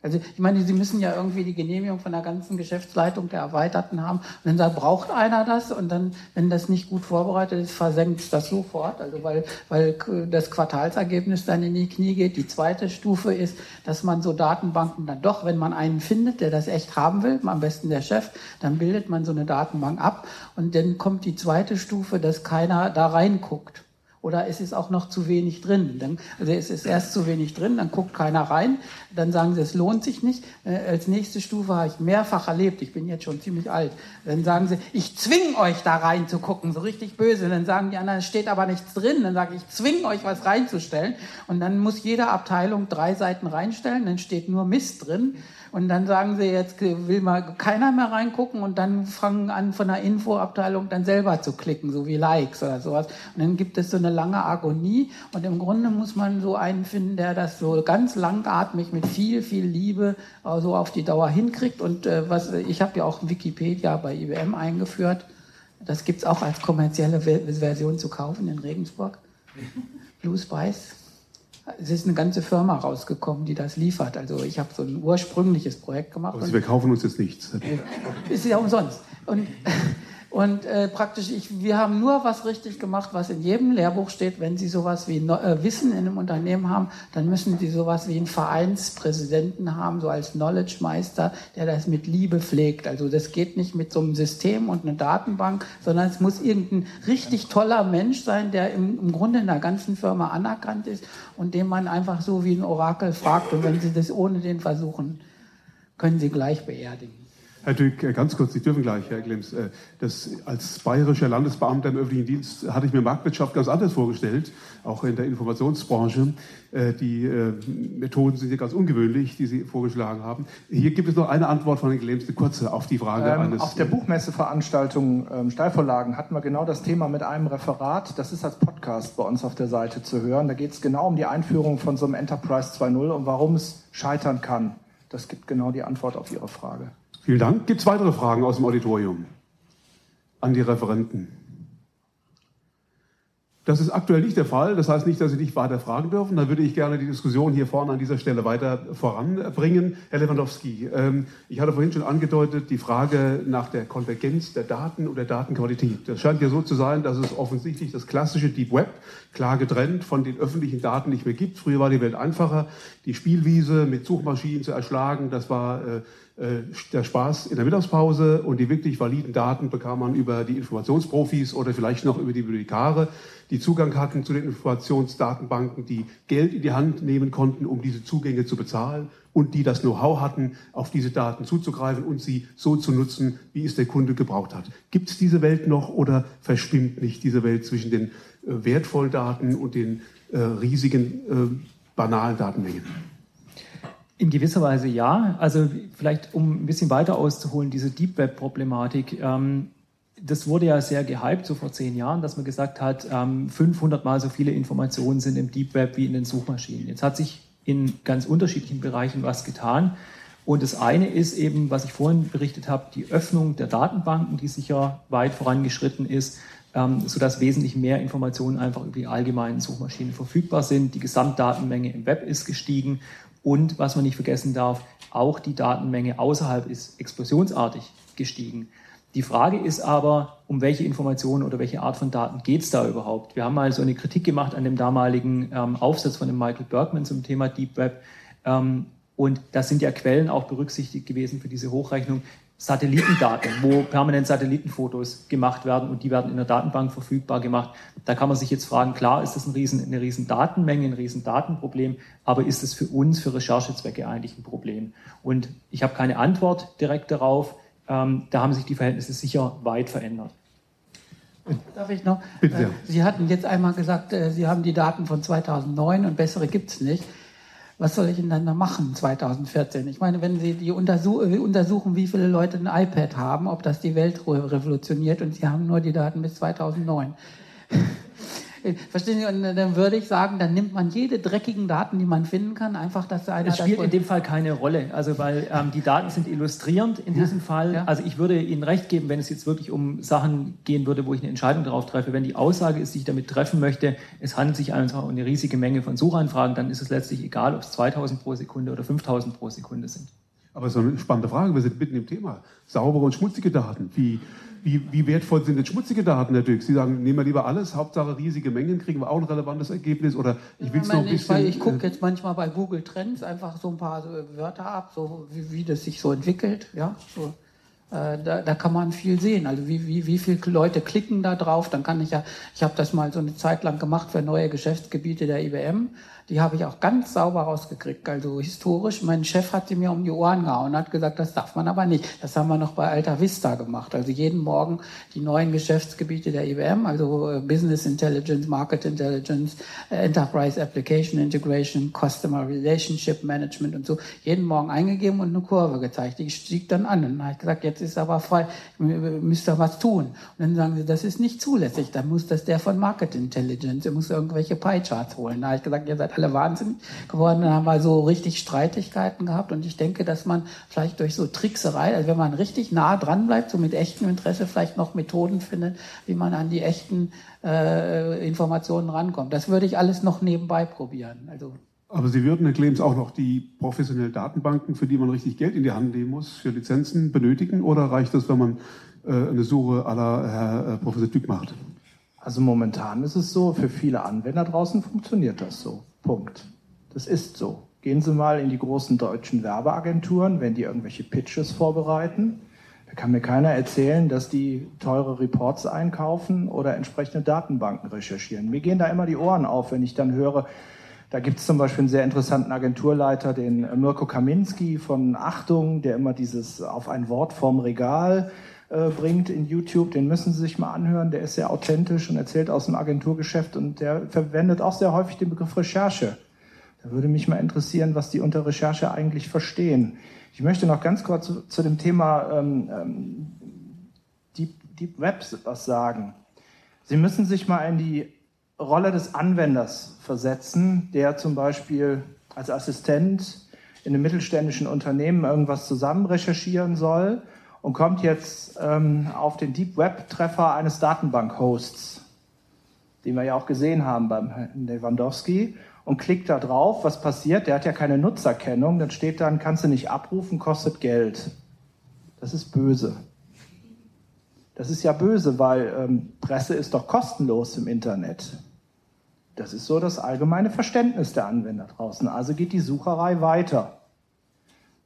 Also ich meine, Sie müssen ja irgendwie die Genehmigung von der ganzen Geschäftsleitung der Erweiterten haben. Und dann sagt, braucht einer das und dann, wenn das nicht gut vorbereitet ist, versenkt das sofort. Also weil, weil das Quartalsergebnis dann in die Knie geht. Die zweite Stufe ist, dass man so Datenbanken dann doch, wenn man einen findet, der das echt haben will, am besten der Chef, dann bildet man so eine Datenbank ab. Und dann kommt die zweite Stufe, dass keiner da reinguckt oder es ist auch noch zu wenig drin. Dann, also es ist erst zu wenig drin, dann guckt keiner rein, dann sagen sie, es lohnt sich nicht. Äh, als nächste Stufe habe ich mehrfach erlebt, ich bin jetzt schon ziemlich alt, dann sagen sie, ich zwinge euch da rein zu gucken, so richtig böse. Dann sagen die anderen, es steht aber nichts drin. Dann sage ich, ich zwinge euch was reinzustellen. Und dann muss jede Abteilung drei Seiten reinstellen, dann steht nur Mist drin. Und dann sagen sie, jetzt will mal keiner mehr reingucken und dann fangen an von der Infoabteilung dann selber zu klicken, so wie Likes oder sowas. Und dann gibt es so eine lange Agonie und im Grunde muss man so einen finden, der das so ganz langatmig mit viel, viel Liebe äh, so auf die Dauer hinkriegt. Und äh, was ich habe ja auch Wikipedia bei IBM eingeführt. Das gibt es auch als kommerzielle Version zu kaufen in Regensburg. Blue Spice. Es ist eine ganze Firma rausgekommen, die das liefert. Also ich habe so ein ursprüngliches Projekt gemacht. Aber Sie, wir kaufen uns jetzt nichts. Ist ja umsonst. Und und äh, praktisch, ich, wir haben nur was richtig gemacht, was in jedem Lehrbuch steht. Wenn Sie sowas wie äh, Wissen in einem Unternehmen haben, dann müssen Sie sowas wie einen Vereinspräsidenten haben, so als Knowledge Meister, der das mit Liebe pflegt. Also das geht nicht mit so einem System und einer Datenbank, sondern es muss irgendein richtig toller Mensch sein, der im, im Grunde in der ganzen Firma anerkannt ist und dem man einfach so wie ein Orakel fragt. Und wenn Sie das ohne den versuchen, können Sie gleich beerdigen. Herr Dück, äh, ganz kurz, Sie dürfen gleich, Herr Glems. Äh, das, als bayerischer Landesbeamter im öffentlichen Dienst hatte ich mir Marktwirtschaft ganz anders vorgestellt, auch in der Informationsbranche. Äh, die Methoden sind ja ganz ungewöhnlich, die Sie vorgeschlagen haben. Hier gibt es noch eine Antwort von Herrn Glems, eine kurze auf die Frage ähm, eines... Auf der Buchmesseveranstaltung ähm, Steilvorlagen hatten wir genau das Thema mit einem Referat. Das ist als Podcast bei uns auf der Seite zu hören. Da geht es genau um die Einführung von so einem Enterprise 2.0 und warum es scheitern kann. Das gibt genau die Antwort auf Ihre Frage. Vielen Dank. Gibt es weitere Fragen aus dem Auditorium an die Referenten? Das ist aktuell nicht der Fall. Das heißt nicht, dass Sie nicht weiter fragen dürfen. Dann würde ich gerne die Diskussion hier vorne an dieser Stelle weiter voranbringen. Herr Lewandowski, ähm, ich hatte vorhin schon angedeutet, die Frage nach der Konvergenz der Daten und der Datenqualität. Das scheint ja so zu sein, dass es offensichtlich das klassische Deep Web klar getrennt von den öffentlichen Daten nicht mehr gibt. Früher war die Welt einfacher. Die Spielwiese mit Suchmaschinen zu erschlagen, das war äh, äh, der Spaß in der Mittagspause und die wirklich validen Daten bekam man über die Informationsprofis oder vielleicht noch über die Bibliothekare, die Zugang hatten zu den Informationsdatenbanken, die Geld in die Hand nehmen konnten, um diese Zugänge zu bezahlen und die das Know-how hatten, auf diese Daten zuzugreifen und sie so zu nutzen, wie es der Kunde gebraucht hat. Gibt es diese Welt noch oder verschwimmt nicht diese Welt zwischen den äh, wertvollen Daten und den äh, riesigen äh, banalen Datenmengen? In gewisser Weise ja. Also vielleicht, um ein bisschen weiter auszuholen, diese Deep Web-Problematik. Ähm, das wurde ja sehr gehypt, so vor zehn Jahren, dass man gesagt hat, ähm, 500 mal so viele Informationen sind im Deep Web wie in den Suchmaschinen. Jetzt hat sich in ganz unterschiedlichen Bereichen was getan. Und das eine ist eben, was ich vorhin berichtet habe, die Öffnung der Datenbanken, die sicher weit vorangeschritten ist, ähm, sodass wesentlich mehr Informationen einfach über die allgemeinen Suchmaschinen verfügbar sind. Die Gesamtdatenmenge im Web ist gestiegen und was man nicht vergessen darf, auch die Datenmenge außerhalb ist explosionsartig gestiegen. Die Frage ist aber, um welche Informationen oder welche Art von Daten geht es da überhaupt? Wir haben mal so eine Kritik gemacht an dem damaligen ähm, Aufsatz von dem Michael Bergman zum Thema Deep Web. Ähm, und da sind ja Quellen auch berücksichtigt gewesen für diese Hochrechnung. Satellitendaten, wo permanent Satellitenfotos gemacht werden und die werden in der Datenbank verfügbar gemacht. Da kann man sich jetzt fragen, klar ist das ein riesen, eine riesen Datenmenge, ein riesen Datenproblem, aber ist es für uns, für Recherchezwecke eigentlich ein Problem? Und ich habe keine Antwort direkt darauf. Ähm, da haben sich die Verhältnisse sicher weit verändert. Darf ich noch? Bitte. Äh, Sie hatten jetzt einmal gesagt, äh, Sie haben die Daten von 2009 und bessere gibt es nicht was soll ich denn dann da machen 2014? Ich meine, wenn Sie die untersuch untersuchen, wie viele Leute ein iPad haben, ob das die Welt revolutioniert und Sie haben nur die Daten bis 2009. Verstehen Sie? Und dann würde ich sagen, dann nimmt man jede dreckigen Daten, die man finden kann, einfach, dass einer. Es spielt in dem Fall keine Rolle, also weil ähm, die Daten sind illustrierend in ja. diesem Fall. Ja. Also ich würde Ihnen recht geben, wenn es jetzt wirklich um Sachen gehen würde, wo ich eine Entscheidung darauf treffe. Wenn die Aussage ist, die ich damit treffen möchte, es handelt sich einfach um eine riesige Menge von Suchanfragen, dann ist es letztlich egal, ob es 2000 pro Sekunde oder 5000 pro Sekunde sind. Aber so eine spannende Frage. Wir sind mitten im Thema. Saubere und schmutzige Daten. Wie, wie, wie wertvoll sind denn schmutzige Daten, Herr Dirk? Sie sagen, nehmen wir lieber alles, Hauptsache riesige Mengen, kriegen wir auch ein relevantes Ergebnis oder ich will es noch ein bisschen... Weil ich gucke äh, jetzt manchmal bei Google Trends einfach so ein paar Wörter ab, so wie, wie das sich so entwickelt, ja, so. Äh, da, da, kann man viel sehen. Also wie, wie, wie viele Leute klicken da drauf? Dann kann ich ja, ich habe das mal so eine Zeit lang gemacht für neue Geschäftsgebiete der IBM die habe ich auch ganz sauber rausgekriegt. Also historisch, mein Chef hat sie mir um die Ohren gehauen und hat gesagt, das darf man aber nicht. Das haben wir noch bei Alta Vista gemacht. Also jeden Morgen die neuen Geschäftsgebiete der IBM, also äh, Business Intelligence, Market Intelligence, äh, Enterprise Application Integration, Customer Relationship Management und so, jeden Morgen eingegeben und eine Kurve gezeigt. Die stieg dann an. Und dann habe ich gesagt, jetzt ist aber frei, müsst ihr was tun. Und dann sagen sie, das ist nicht zulässig. Dann muss das der von Market Intelligence, ihr muss irgendwelche Pie-Charts holen. Da habe ich gesagt, ihr seid alle wahnsinnig geworden. Dann haben wir so richtig Streitigkeiten gehabt. Und ich denke, dass man vielleicht durch so Trickserei, also wenn man richtig nah dran bleibt, so mit echtem Interesse, vielleicht noch Methoden findet, wie man an die echten äh, Informationen rankommt. Das würde ich alles noch nebenbei probieren. Also aber Sie würden, Herr Clemens, auch noch die professionellen Datenbanken, für die man richtig Geld in die Hand nehmen muss, für Lizenzen benötigen? Oder reicht das, wenn man äh, eine Suche aller Herr äh, Professor Dück macht? Also momentan ist es so, für viele Anwender draußen funktioniert das so. Punkt. Das ist so. Gehen Sie mal in die großen deutschen Werbeagenturen, wenn die irgendwelche Pitches vorbereiten. Da kann mir keiner erzählen, dass die teure Reports einkaufen oder entsprechende Datenbanken recherchieren. Mir gehen da immer die Ohren auf, wenn ich dann höre, da gibt es zum Beispiel einen sehr interessanten Agenturleiter, den Mirko Kaminski von Achtung, der immer dieses auf ein Wort vorm Regal äh, bringt in YouTube, den müssen Sie sich mal anhören. Der ist sehr authentisch und erzählt aus dem Agenturgeschäft und der verwendet auch sehr häufig den Begriff Recherche. Da würde mich mal interessieren, was die unter Recherche eigentlich verstehen. Ich möchte noch ganz kurz zu, zu dem Thema ähm, ähm, Deep, Deep Web was sagen. Sie müssen sich mal in die Rolle des Anwenders versetzen, der zum Beispiel als Assistent in einem mittelständischen Unternehmen irgendwas zusammen recherchieren soll und kommt jetzt ähm, auf den Deep Web Treffer eines Datenbank-Hosts, den wir ja auch gesehen haben beim Lewandowski, und klickt da drauf. Was passiert? Der hat ja keine Nutzerkennung. Dann steht dann, kannst du nicht abrufen, kostet Geld. Das ist böse. Das ist ja böse, weil ähm, Presse ist doch kostenlos im Internet. Das ist so das allgemeine Verständnis der Anwender draußen. Also geht die Sucherei weiter.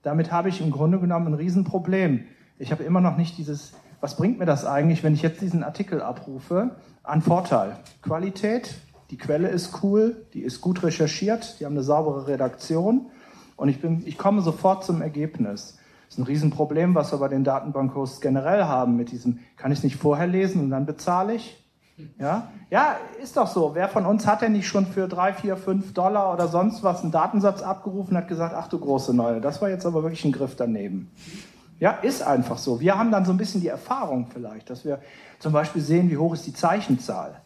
Damit habe ich im Grunde genommen ein Riesenproblem ich habe immer noch nicht dieses, was bringt mir das eigentlich, wenn ich jetzt diesen Artikel abrufe, an Vorteil. Qualität, die Quelle ist cool, die ist gut recherchiert, die haben eine saubere Redaktion und ich, bin, ich komme sofort zum Ergebnis. Das ist ein Riesenproblem, was wir bei den Datenbankhosts generell haben mit diesem, kann ich es nicht vorher lesen und dann bezahle ich? Ja? ja, ist doch so. Wer von uns hat denn nicht schon für drei, vier, fünf Dollar oder sonst was einen Datensatz abgerufen und hat gesagt, ach du große Neue, das war jetzt aber wirklich ein Griff daneben. Ja, ist einfach so. Wir haben dann so ein bisschen die Erfahrung vielleicht, dass wir zum Beispiel sehen, wie hoch ist die Zeichenzahl.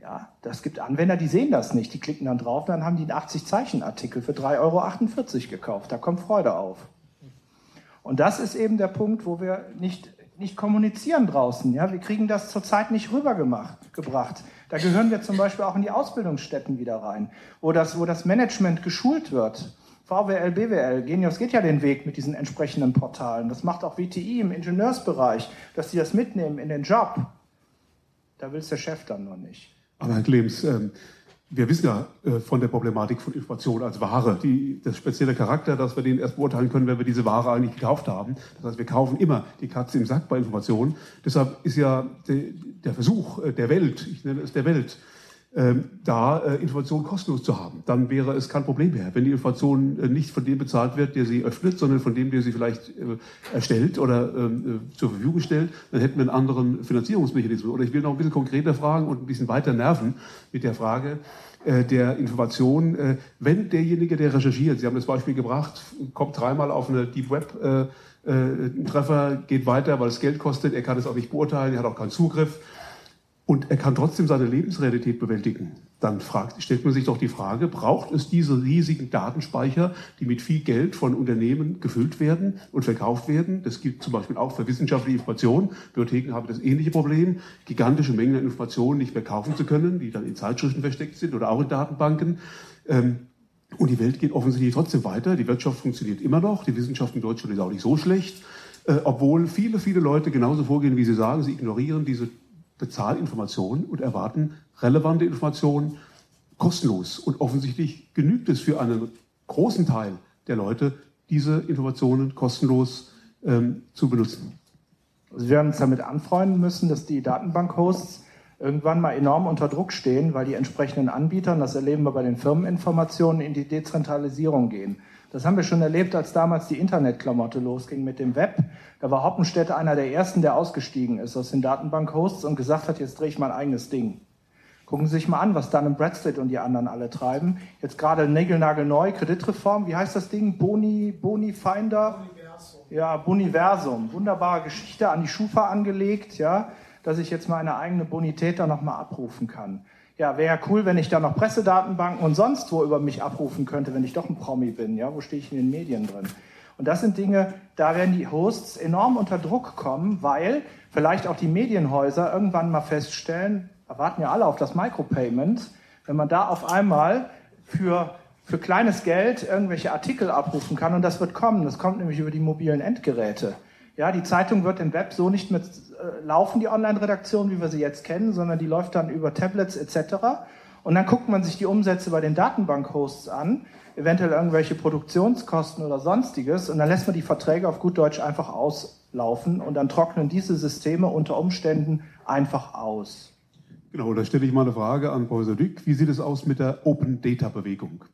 Ja, das gibt Anwender, die sehen das nicht. Die klicken dann drauf, dann haben die einen 80-Zeichen-Artikel für 3,48 Euro gekauft. Da kommt Freude auf. Und das ist eben der Punkt, wo wir nicht, nicht kommunizieren draußen. Ja, wir kriegen das zurzeit nicht rübergebracht. Da gehören wir zum Beispiel auch in die Ausbildungsstätten wieder rein, wo das, wo das Management geschult wird. VWL, BWL, Genius geht ja den Weg mit diesen entsprechenden Portalen. Das macht auch WTI im Ingenieursbereich, dass sie das mitnehmen in den Job. Da will es der Chef dann noch nicht. Aber Herr Clems, ähm, wir wissen ja äh, von der Problematik von Information als Ware, die, das spezielle Charakter, dass wir den erst beurteilen können, wenn wir diese Ware eigentlich gekauft haben. Das heißt, wir kaufen immer die Katze im Sack bei Informationen. Deshalb ist ja de, der Versuch äh, der Welt, ich nenne es der Welt, da äh, Informationen kostenlos zu haben. Dann wäre es kein Problem mehr. Wenn die Information äh, nicht von dem bezahlt wird, der sie öffnet, sondern von dem, der sie vielleicht äh, erstellt oder ähm, äh, zur Verfügung stellt, dann hätten wir einen anderen Finanzierungsmechanismus. Oder ich will noch ein bisschen konkreter fragen und ein bisschen weiter nerven mit der Frage, der Information, wenn derjenige, der recherchiert, Sie haben das Beispiel gebracht, kommt dreimal auf eine Deep Web äh, Treffer, geht weiter, weil es Geld kostet, er kann es auch nicht beurteilen, er hat auch keinen Zugriff und er kann trotzdem seine Lebensrealität bewältigen, dann fragt, stellt man sich doch die Frage, braucht es diese riesigen Datenspeicher, die mit viel Geld von Unternehmen gefüllt werden und verkauft werden? Das gilt zum Beispiel auch für wissenschaftliche Informationen. Bibliotheken haben das ähnliche Problem, gigantische Mengen an Informationen nicht mehr kaufen zu können, die dann in Zeitschriften versteckt sind oder auch in Datenbanken. Ähm, und die Welt geht offensichtlich trotzdem weiter. Die Wirtschaft funktioniert immer noch. Die Wissenschaft in Deutschland ist auch nicht so schlecht. Äh, obwohl viele, viele Leute genauso vorgehen, wie sie sagen. Sie ignorieren diese Bezahlinformationen und erwarten relevante Informationen kostenlos. Und offensichtlich genügt es für einen großen Teil der Leute, diese Informationen kostenlos ähm, zu benutzen. Also wir werden uns damit anfreunden müssen, dass die Datenbank-Hosts irgendwann mal enorm unter Druck stehen, weil die entsprechenden Anbieter, das erleben wir bei den Firmeninformationen, in die Dezentralisierung gehen. Das haben wir schon erlebt, als damals die Internetklamotte losging mit dem Web. Da war Hoppenstädte einer der ersten, der ausgestiegen ist aus den Datenbank-Hosts und gesagt hat, jetzt drehe ich mein eigenes Ding. Gucken Sie sich mal an, was Dun Bradstreet und die anderen alle treiben. Jetzt gerade Nägelnagelneu, Kreditreform, wie heißt das Ding? Boni, Boni Finder? Boniversum. Ja, Boniversum. Wunderbare Geschichte an die Schufa angelegt, ja, dass ich jetzt meine eigene Bonität da nochmal abrufen kann ja, wäre cool, wenn ich da noch Pressedatenbanken und sonst wo über mich abrufen könnte, wenn ich doch ein Promi bin. Ja, wo stehe ich in den Medien drin? Und das sind Dinge, da werden die Hosts enorm unter Druck kommen, weil vielleicht auch die Medienhäuser irgendwann mal feststellen, erwarten ja alle auf das Micropayment, wenn man da auf einmal für, für kleines Geld irgendwelche Artikel abrufen kann und das wird kommen. Das kommt nämlich über die mobilen Endgeräte. Ja, die Zeitung wird im Web so nicht mit äh, laufen, die Online-Redaktion, wie wir sie jetzt kennen, sondern die läuft dann über Tablets etc. Und dann guckt man sich die Umsätze bei den Datenbank-Hosts an, eventuell irgendwelche Produktionskosten oder sonstiges, und dann lässt man die Verträge auf gut Deutsch einfach auslaufen und dann trocknen diese Systeme unter Umständen einfach aus. Genau, da stelle ich mal eine Frage an Professor Dück. Wie sieht es aus mit der Open Data Bewegung?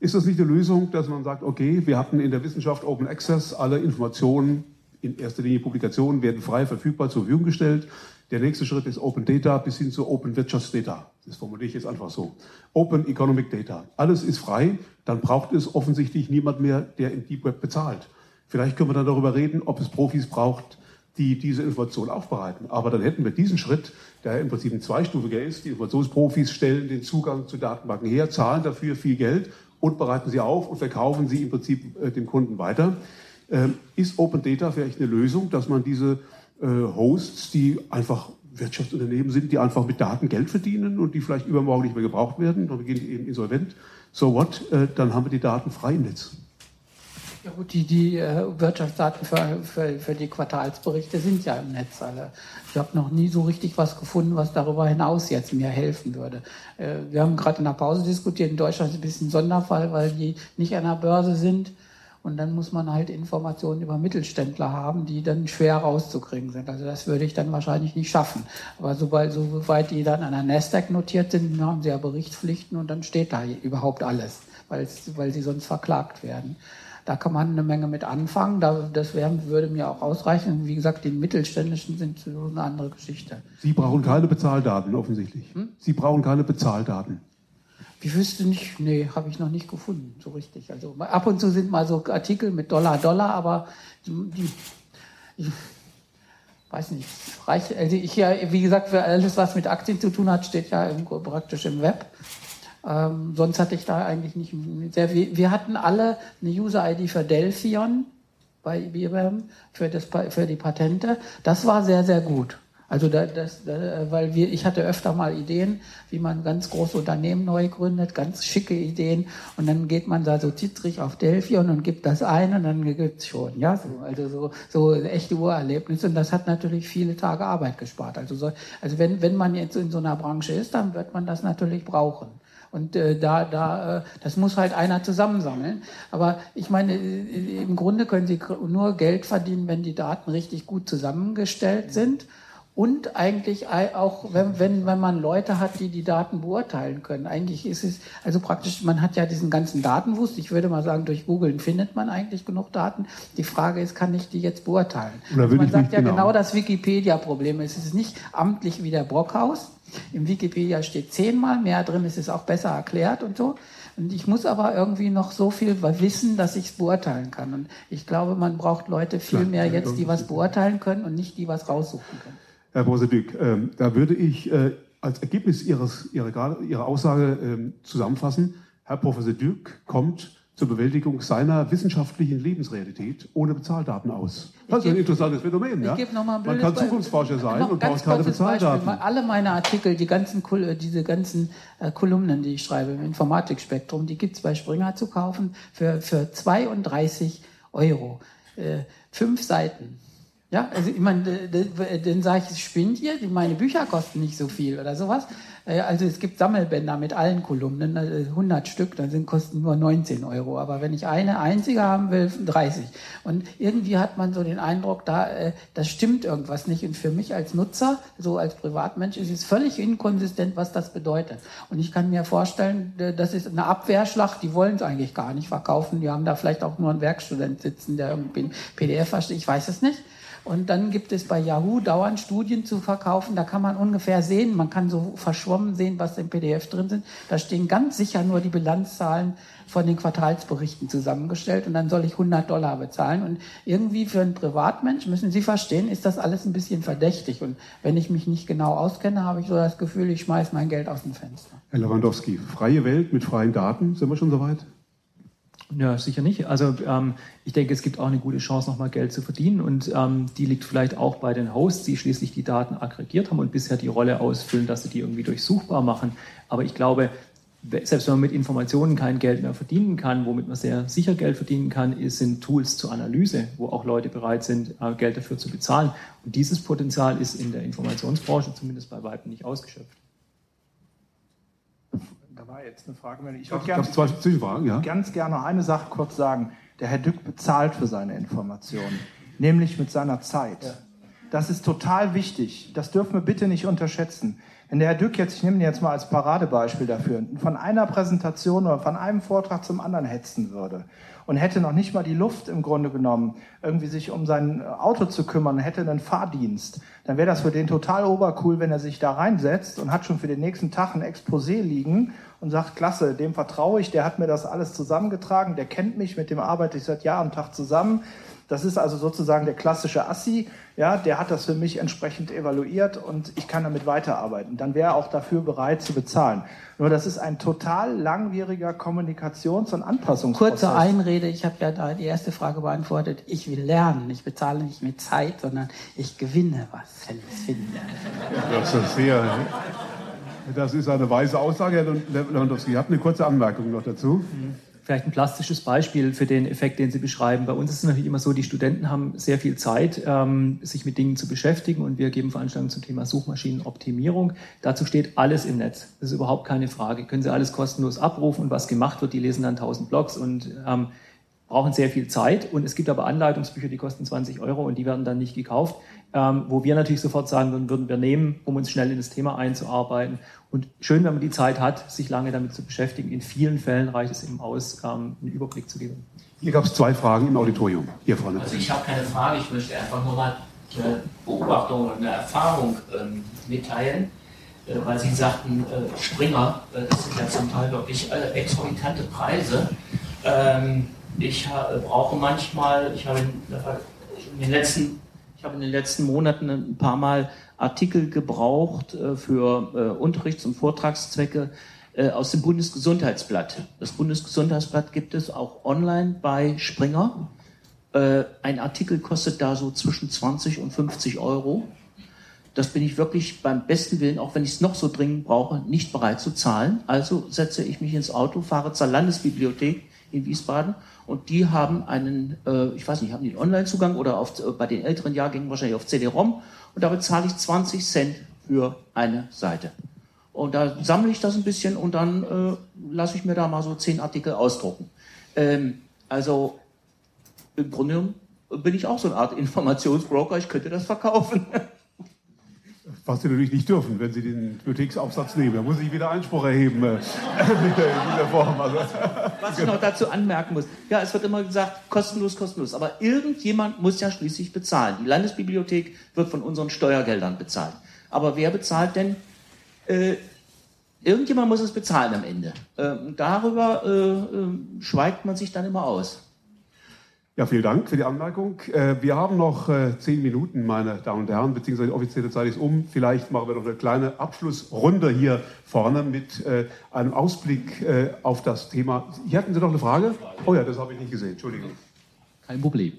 Ist das nicht eine Lösung, dass man sagt, okay, wir hatten in der Wissenschaft Open Access, alle Informationen in erster Linie Publikationen werden frei verfügbar zur Verfügung gestellt. Der nächste Schritt ist Open Data bis hin zu Open Wirtschaftsdata. Das formuliere ich jetzt einfach so. Open Economic Data. Alles ist frei, dann braucht es offensichtlich niemand mehr, der im Deep Web bezahlt. Vielleicht können wir dann darüber reden, ob es Profis braucht, die diese Information aufbereiten. Aber dann hätten wir diesen Schritt, der im Prinzip ein zweistufiger ist. Die Informationsprofis stellen den Zugang zu Datenbanken her, zahlen dafür viel Geld und bereiten sie auf und verkaufen sie im Prinzip äh, dem Kunden weiter. Ähm, ist Open Data vielleicht eine Lösung, dass man diese äh, Hosts, die einfach Wirtschaftsunternehmen sind, die einfach mit Daten Geld verdienen und die vielleicht übermorgen nicht mehr gebraucht werden, dann gehen die eben insolvent. So what? Äh, dann haben wir die Daten frei im Netz. Ja gut, die, die äh, Wirtschaftsdaten für, für, für, die Quartalsberichte sind ja im Netz alle. Ich habe noch nie so richtig was gefunden, was darüber hinaus jetzt mir helfen würde. Wir haben gerade in der Pause diskutiert, in Deutschland ist ein bisschen ein Sonderfall, weil die nicht an der Börse sind. Und dann muss man halt Informationen über Mittelständler haben, die dann schwer rauszukriegen sind. Also das würde ich dann wahrscheinlich nicht schaffen. Aber sobald, soweit die dann an der Nasdaq notiert sind, haben sie ja Berichtspflichten und dann steht da überhaupt alles, weil, weil sie sonst verklagt werden. Da kann man eine Menge mit anfangen. das wär, würde mir auch ausreichen. Wie gesagt, die mittelständischen sind so eine andere Geschichte. Sie brauchen keine Bezahldaten offensichtlich. Hm? Sie brauchen keine Bezahldaten. Ich wüsste nicht, nee, habe ich noch nicht gefunden, so richtig. Also ab und zu sind mal so Artikel mit Dollar, Dollar, aber die, ich weiß nicht, reicht, also ich ja, wie gesagt, für alles, was mit Aktien zu tun hat, steht ja im, praktisch im Web. Ähm, sonst hatte ich da eigentlich nicht sehr. Wir hatten alle eine User-ID für Delphion bei IBM für, das, für die Patente. Das war sehr, sehr gut. Also da, das, da, weil wir, ich hatte öfter mal Ideen, wie man ganz große Unternehmen neu gründet, ganz schicke Ideen und dann geht man da so zittrig auf Delphi und gibt das ein und dann gibt's schon, ja, so, also so, so echte Urerlebnisse und das hat natürlich viele Tage Arbeit gespart. Also so, also wenn, wenn man jetzt in so einer Branche ist, dann wird man das natürlich brauchen. Und äh, da, da, äh, das muss halt einer zusammensammeln. Aber ich meine, äh, im Grunde können Sie nur Geld verdienen, wenn die Daten richtig gut zusammengestellt sind und eigentlich auch, wenn, wenn, wenn man Leute hat, die die Daten beurteilen können. Eigentlich ist es, also praktisch, man hat ja diesen ganzen Datenwust. Ich würde mal sagen, durch Googlen findet man eigentlich genug Daten. Die Frage ist, kann ich die jetzt beurteilen? Also man sagt ja genau, genau das Wikipedia-Problem. Es ist nicht amtlich wie der Brockhaus. Im Wikipedia steht zehnmal mehr drin, es ist auch besser erklärt und so. Und ich muss aber irgendwie noch so viel wissen, dass ich es beurteilen kann. Und ich glaube, man braucht Leute viel mehr jetzt, die was beurteilen können und nicht die was raussuchen können. Herr Bosedük, ähm, da würde ich äh, als Ergebnis Ihres, Ihrer, Ihrer Aussage ähm, zusammenfassen, Herr Professor Dück kommt zur Bewältigung seiner wissenschaftlichen Lebensrealität ohne Bezahldaten aus. Das ist ein interessantes Phänomen. Ja? Man kann Zukunftsforscher sein und braucht keine Bezahldaten. Beispiel. Alle meine Artikel, die ganzen, diese ganzen äh, Kolumnen, die ich schreibe im Informatikspektrum, die gibt es bei Springer zu kaufen für, für 32 Euro. Äh, fünf Seiten. Ja, also ich meine, dann sage ich, spinnt ihr? Meine Bücher kosten nicht so viel oder sowas. Äh, also es gibt Sammelbänder mit allen Kolumnen, 100 also Stück, dann sind kosten nur 19 Euro. Aber wenn ich eine einzige haben will, 30. Und irgendwie hat man so den Eindruck, da äh, das stimmt irgendwas nicht. Und für mich als Nutzer, so als Privatmensch, ist es völlig inkonsistent, was das bedeutet. Und ich kann mir vorstellen, das ist eine Abwehrschlacht. Die wollen es eigentlich gar nicht verkaufen. Die haben da vielleicht auch nur einen Werkstudent sitzen, der irgendwie ein PDF versteht. Ich weiß es nicht. Und dann gibt es bei Yahoo dauernd Studien zu verkaufen. Da kann man ungefähr sehen, man kann so verschwommen sehen, was im PDF drin sind. Da stehen ganz sicher nur die Bilanzzahlen von den Quartalsberichten zusammengestellt und dann soll ich 100 Dollar bezahlen. Und irgendwie für einen Privatmensch, müssen Sie verstehen, ist das alles ein bisschen verdächtig. Und wenn ich mich nicht genau auskenne, habe ich so das Gefühl, ich schmeiße mein Geld aus dem Fenster. Herr Lewandowski, freie Welt mit freien Daten, sind wir schon soweit? Ja, sicher nicht. Also ähm, ich denke, es gibt auch eine gute Chance, nochmal Geld zu verdienen und ähm, die liegt vielleicht auch bei den Hosts, die schließlich die Daten aggregiert haben und bisher die Rolle ausfüllen, dass sie die irgendwie durchsuchbar machen. Aber ich glaube, selbst wenn man mit Informationen kein Geld mehr verdienen kann, womit man sehr sicher Geld verdienen kann, sind Tools zur Analyse, wo auch Leute bereit sind, äh, Geld dafür zu bezahlen. Und dieses Potenzial ist in der Informationsbranche zumindest bei Weitem nicht ausgeschöpft war jetzt eine Frage. Ich würde gerne zwei Zwischenfragen, ja? ganz gerne noch eine Sache kurz sagen. Der Herr Dück bezahlt für seine Informationen, nämlich mit seiner Zeit. Ja. Das ist total wichtig. Das dürfen wir bitte nicht unterschätzen. Wenn der Herr Dück jetzt, ich nehme ihn jetzt mal als Paradebeispiel dafür, von einer Präsentation oder von einem Vortrag zum anderen hetzen würde und hätte noch nicht mal die Luft im Grunde genommen, irgendwie sich um sein Auto zu kümmern, hätte einen Fahrdienst, dann wäre das für den total obercool, wenn er sich da reinsetzt und hat schon für den nächsten Tag ein Exposé liegen und sagt, klasse, dem vertraue ich, der hat mir das alles zusammengetragen, der kennt mich, mit dem arbeite ich seit Jahr und Tag zusammen. Das ist also sozusagen der klassische Assi, ja, der hat das für mich entsprechend evaluiert und ich kann damit weiterarbeiten. Dann wäre er auch dafür bereit zu bezahlen. Nur das ist ein total langwieriger Kommunikations- und Anpassungsprozess. Kurze Einrede, ich habe ja da die erste Frage beantwortet. Ich will lernen, ich bezahle nicht mit Zeit, sondern ich gewinne was, wenn ich es finde. Das ist sehr das ist eine weise Aussage, Herr Lewandowski. Ich habe eine kurze Anmerkung noch dazu. Vielleicht ein plastisches Beispiel für den Effekt, den Sie beschreiben. Bei uns ist es natürlich immer so, die Studenten haben sehr viel Zeit, ähm, sich mit Dingen zu beschäftigen und wir geben Veranstaltungen zum Thema Suchmaschinenoptimierung. Dazu steht alles im Netz. Das ist überhaupt keine Frage. Können Sie alles kostenlos abrufen und was gemacht wird, die lesen dann 1000 Blogs und ähm, brauchen sehr viel Zeit. Und es gibt aber Anleitungsbücher, die kosten 20 Euro und die werden dann nicht gekauft ähm, wo wir natürlich sofort sagen würden, würden wir nehmen, um uns schnell in das Thema einzuarbeiten. Und schön, wenn man die Zeit hat, sich lange damit zu beschäftigen. In vielen Fällen reicht es eben aus, ähm, einen Überblick zu geben. Hier gab es zwei Fragen im Auditorium. Hier vorne. Also ich habe keine Frage, ich möchte einfach nur mal eine Beobachtung und eine Erfahrung ähm, mitteilen, äh, weil Sie sagten, äh, Springer, äh, das sind ja zum Teil wirklich äh, exorbitante Preise. Ähm, ich brauche manchmal, ich habe in, in den letzten ich habe in den letzten Monaten ein paar Mal Artikel gebraucht äh, für äh, Unterrichts- und Vortragszwecke äh, aus dem Bundesgesundheitsblatt. Das Bundesgesundheitsblatt gibt es auch online bei Springer. Ein Artikel kostet da so zwischen 20 und 50 Euro. Das bin ich wirklich beim besten Willen, auch wenn ich es noch so dringend brauche, nicht bereit zu zahlen. Also setze ich mich ins Auto, fahre zur Landesbibliothek in Wiesbaden und die haben einen, äh, ich weiß nicht, haben die einen Online-Zugang oder auf, äh, bei den älteren Jahrgängen wahrscheinlich auf CD-ROM und da bezahle ich 20 Cent für eine Seite. Und da sammle ich das ein bisschen und dann äh, lasse ich mir da mal so zehn Artikel ausdrucken. Ähm, also im Grunde genommen bin ich auch so eine Art Informationsbroker, ich könnte das verkaufen. Was Sie natürlich nicht dürfen, wenn Sie den Bibliotheksaufsatz nehmen. Da muss ich wieder Einspruch erheben äh, in dieser Form. Also, Was ich noch dazu anmerken muss. Ja, es wird immer gesagt, kostenlos, kostenlos. Aber irgendjemand muss ja schließlich bezahlen. Die Landesbibliothek wird von unseren Steuergeldern bezahlt. Aber wer bezahlt denn? Äh, irgendjemand muss es bezahlen am Ende. Äh, darüber äh, äh, schweigt man sich dann immer aus. Ja, vielen Dank für die Anmerkung. Äh, wir haben noch äh, zehn Minuten, meine Damen und Herren, beziehungsweise die offizielle Zeit ist um. Vielleicht machen wir noch eine kleine Abschlussrunde hier vorne mit äh, einem Ausblick auf das Thema. Hier hatten Sie noch eine Frage? Oh ja, das habe ich nicht gesehen. Entschuldigung. Kein Problem.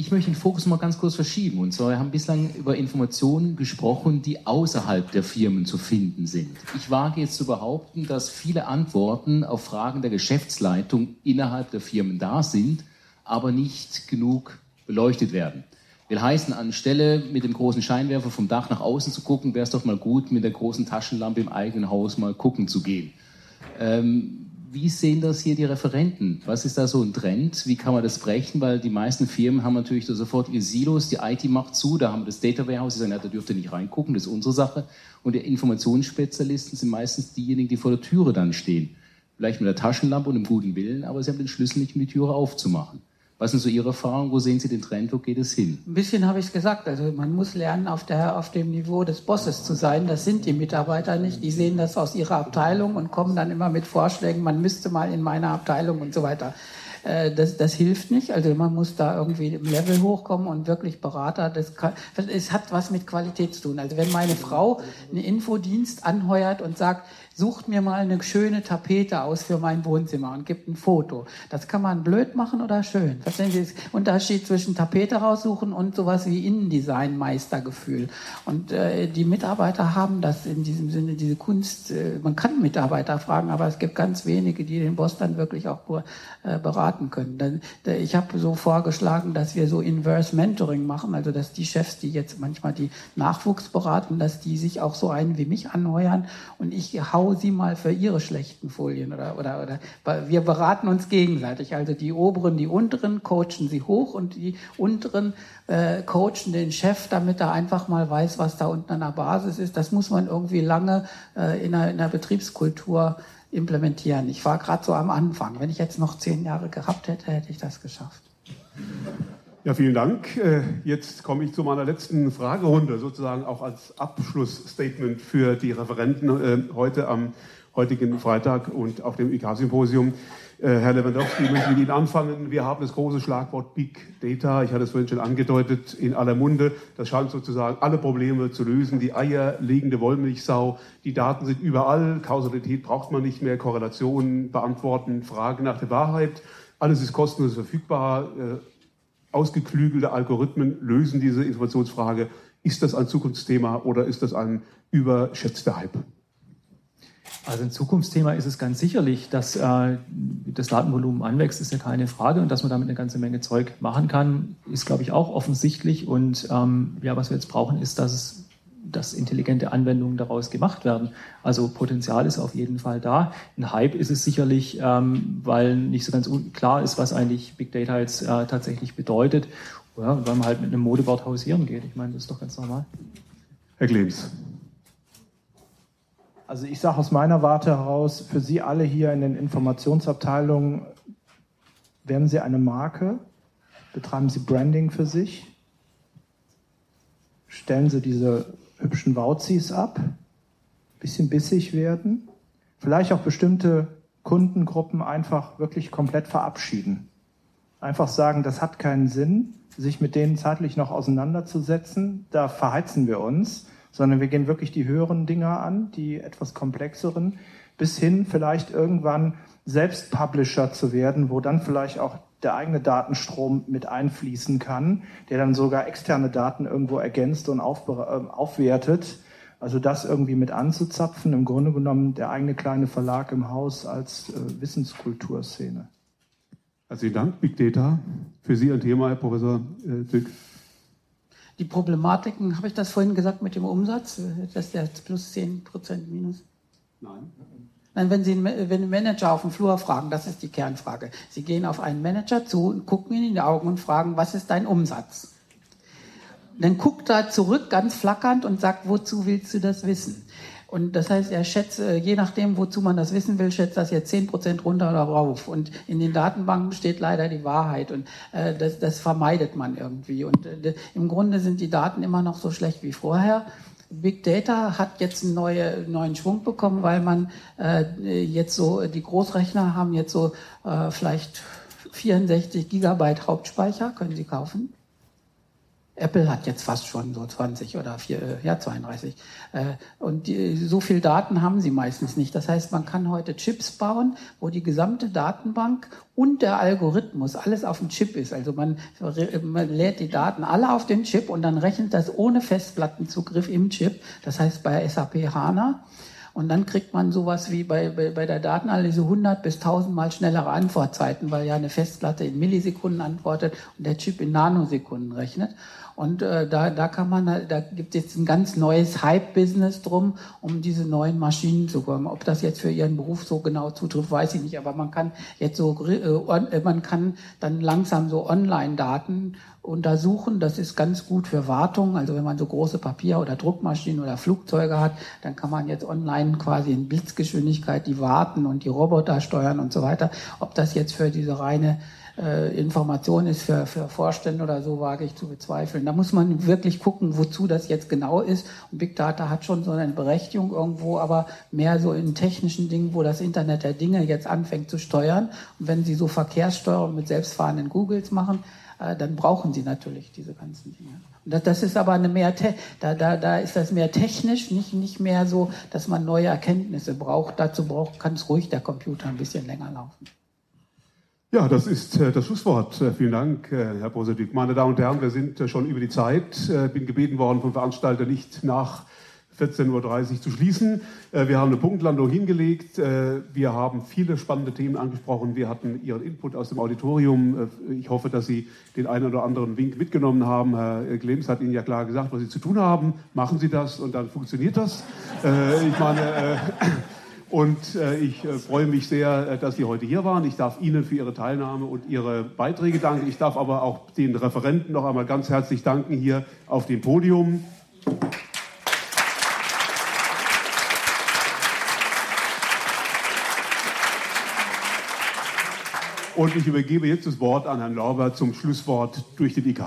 Ich möchte den Fokus mal ganz kurz verschieben. Und zwar, wir haben bislang über Informationen gesprochen, die außerhalb der Firmen zu finden sind. Ich wage jetzt zu behaupten, dass viele Antworten auf Fragen der Geschäftsleitung innerhalb der Firmen da sind, aber nicht genug beleuchtet werden. Will heißen, anstelle mit dem großen Scheinwerfer vom Dach nach außen zu gucken, wäre es doch mal gut, mit der großen Taschenlampe im eigenen Haus mal gucken zu gehen. Ähm, wie sehen das hier die Referenten? Was ist da so ein Trend? Wie kann man das brechen? Weil die meisten Firmen haben natürlich da sofort ihre Silos, die IT macht zu, da haben wir das Data Warehouse, die sagen, ja, da dürft ihr nicht reingucken, das ist unsere Sache. Und die Informationsspezialisten sind meistens diejenigen, die vor der Türe dann stehen. Vielleicht mit der Taschenlampe und einem guten Willen, aber sie haben den Schlüssel nicht, um die Türe aufzumachen. Was sind so Ihre Erfahrungen? Wo sehen Sie den Trend? Wo geht es hin? Ein bisschen habe ich es gesagt. Also man muss lernen, auf, der, auf dem Niveau des Bosses zu sein. Das sind die Mitarbeiter nicht. Die sehen das aus ihrer Abteilung und kommen dann immer mit Vorschlägen, man müsste mal in meiner Abteilung und so weiter. Äh, das, das hilft nicht. Also man muss da irgendwie im Level hochkommen und wirklich Berater. Das kann, es hat was mit Qualität zu tun. Also wenn meine Frau einen Infodienst anheuert und sagt, sucht mir mal eine schöne Tapete aus für mein Wohnzimmer und gibt ein Foto. Das kann man blöd machen oder schön. Verstehen Sie den Unterschied zwischen Tapete raussuchen und sowas wie Innendesign Meistergefühl. Und äh, die Mitarbeiter haben das in diesem Sinne, diese Kunst. Äh, man kann Mitarbeiter fragen, aber es gibt ganz wenige, die den Boss dann wirklich auch äh, beraten können. Dann, äh, ich habe so vorgeschlagen, dass wir so Inverse Mentoring machen, also dass die Chefs, die jetzt manchmal die Nachwuchs beraten, dass die sich auch so einen wie mich anheuern und ich hau Sie mal für Ihre schlechten Folien oder, oder, oder wir beraten uns gegenseitig. Also die oberen, die unteren coachen Sie hoch und die unteren äh, coachen den Chef, damit er einfach mal weiß, was da unten an der Basis ist. Das muss man irgendwie lange äh, in, einer, in einer Betriebskultur implementieren. Ich war gerade so am Anfang. Wenn ich jetzt noch zehn Jahre gehabt hätte, hätte ich das geschafft. Ja, vielen Dank. Äh, jetzt komme ich zu meiner letzten Fragerunde, sozusagen auch als Abschlussstatement für die Referenten äh, heute am heutigen Freitag und auf dem IK-Symposium. Äh, Herr Lewandowski, ich möchte mit Ihnen anfangen. Wir haben das große Schlagwort Big Data, ich hatte es vorhin schon angedeutet, in aller Munde. Das scheint sozusagen alle Probleme zu lösen. Die eierlegende Wollmilchsau, die Daten sind überall, Kausalität braucht man nicht mehr, Korrelationen beantworten, Fragen nach der Wahrheit. Alles ist kostenlos verfügbar ausgeklügelte Algorithmen lösen diese Informationsfrage. Ist das ein Zukunftsthema oder ist das ein überschätzter Hype? Also ein Zukunftsthema ist es ganz sicherlich, dass äh, das Datenvolumen anwächst, ist ja keine Frage. Und dass man damit eine ganze Menge Zeug machen kann, ist, glaube ich, auch offensichtlich. Und ähm, ja, was wir jetzt brauchen, ist, dass es dass intelligente Anwendungen daraus gemacht werden. Also Potenzial ist auf jeden Fall da. Ein Hype ist es sicherlich, ähm, weil nicht so ganz klar ist, was eigentlich Big Data jetzt äh, tatsächlich bedeutet. Ja, weil man halt mit einem Modeboard hausieren geht. Ich meine, das ist doch ganz normal. Herr Clemens. Also ich sage aus meiner Warte heraus, für Sie alle hier in den Informationsabteilungen, werden Sie eine Marke, betreiben Sie Branding für sich, stellen Sie diese hübschen Wauzis ab, bisschen bissig werden, vielleicht auch bestimmte Kundengruppen einfach wirklich komplett verabschieden. Einfach sagen, das hat keinen Sinn, sich mit denen zeitlich noch auseinanderzusetzen, da verheizen wir uns, sondern wir gehen wirklich die höheren Dinger an, die etwas komplexeren, bis hin vielleicht irgendwann selbst Publisher zu werden, wo dann vielleicht auch der eigene Datenstrom mit einfließen kann, der dann sogar externe Daten irgendwo ergänzt und auf, äh, aufwertet. Also das irgendwie mit anzuzapfen, im Grunde genommen der eigene kleine Verlag im Haus als äh, Wissenskulturszene. Herzlichen Dank, Big Data. Für Sie ein Thema, Herr Professor äh, Dück. Die Problematiken, habe ich das vorhin gesagt mit dem Umsatz, dass der plus 10 Prozent minus? Nein. Wenn Sie einen Manager auf dem Flur fragen, das ist die Kernfrage. Sie gehen auf einen Manager zu und gucken ihn in die Augen und fragen, was ist dein Umsatz? Dann guckt er zurück, ganz flackernd, und sagt, wozu willst du das wissen? Und das heißt, er schätzt, äh, je nachdem, wozu man das wissen will, schätzt das jetzt 10% runter oder rauf. Und in den Datenbanken steht leider die Wahrheit. Und äh, das, das vermeidet man irgendwie. Und äh, im Grunde sind die Daten immer noch so schlecht wie vorher. Big Data hat jetzt einen neue, neuen Schwung bekommen, weil man äh, jetzt so, die Großrechner haben jetzt so äh, vielleicht 64 Gigabyte Hauptspeicher können Sie kaufen. Apple hat jetzt fast schon so 20 oder 4, äh, ja 32. Äh, und die, so viel Daten haben sie meistens nicht. Das heißt, man kann heute Chips bauen, wo die gesamte Datenbank und der Algorithmus alles auf dem Chip ist. Also man, man lädt die Daten alle auf den Chip und dann rechnet das ohne Festplattenzugriff im Chip. Das heißt bei SAP HANA. Und dann kriegt man sowas wie bei, bei, bei der Datenanalyse 100 bis 1000 Mal schnellere Antwortzeiten, weil ja eine Festplatte in Millisekunden antwortet und der Chip in Nanosekunden rechnet. Und äh, da, da kann man, da gibt es jetzt ein ganz neues Hype-Business drum, um diese neuen Maschinen zu kommen. Ob das jetzt für Ihren Beruf so genau zutrifft, weiß ich nicht. Aber man kann jetzt so, äh, man kann dann langsam so Online-Daten untersuchen. Das ist ganz gut für Wartung. Also wenn man so große Papier- oder Druckmaschinen oder Flugzeuge hat, dann kann man jetzt online quasi in Blitzgeschwindigkeit die warten und die Roboter steuern und so weiter. Ob das jetzt für diese reine äh, Information ist für, für Vorstände oder so, wage ich zu bezweifeln. Da muss man wirklich gucken, wozu das jetzt genau ist. Und Big Data hat schon so eine Berechtigung irgendwo, aber mehr so in technischen Dingen, wo das Internet der Dinge jetzt anfängt zu steuern. Und wenn Sie so Verkehrssteuerung mit selbstfahrenden Googles machen, äh, dann brauchen Sie natürlich diese ganzen Dinge. Und das, das ist aber eine mehr, da, da, da ist das mehr technisch, nicht, nicht mehr so, dass man neue Erkenntnisse braucht. Dazu braucht, kann es ruhig der Computer ein bisschen länger laufen. Ja, das ist äh, das Schlusswort. Äh, vielen Dank, äh, Herr Bosedik. Meine Damen und Herren, wir sind schon über die Zeit. Bin gebeten worden vom Veranstalter nicht nach 14.30 Uhr zu schließen. Wir haben eine Punktlandung hingelegt. Wir haben viele spannende Themen angesprochen. Wir hatten Ihren Input aus dem Auditorium. Ich hoffe, dass Sie den einen oder anderen Wink mitgenommen haben. Herr Glems hat Ihnen ja klar gesagt, was Sie zu tun haben. Machen Sie das und dann funktioniert das. Ich meine, und äh, ich äh, freue mich sehr, äh, dass Sie heute hier waren. Ich darf Ihnen für Ihre Teilnahme und Ihre Beiträge danken. Ich darf aber auch den Referenten noch einmal ganz herzlich danken hier auf dem Podium. Und ich übergebe jetzt das Wort an Herrn Lauber zum Schlusswort durch den IK.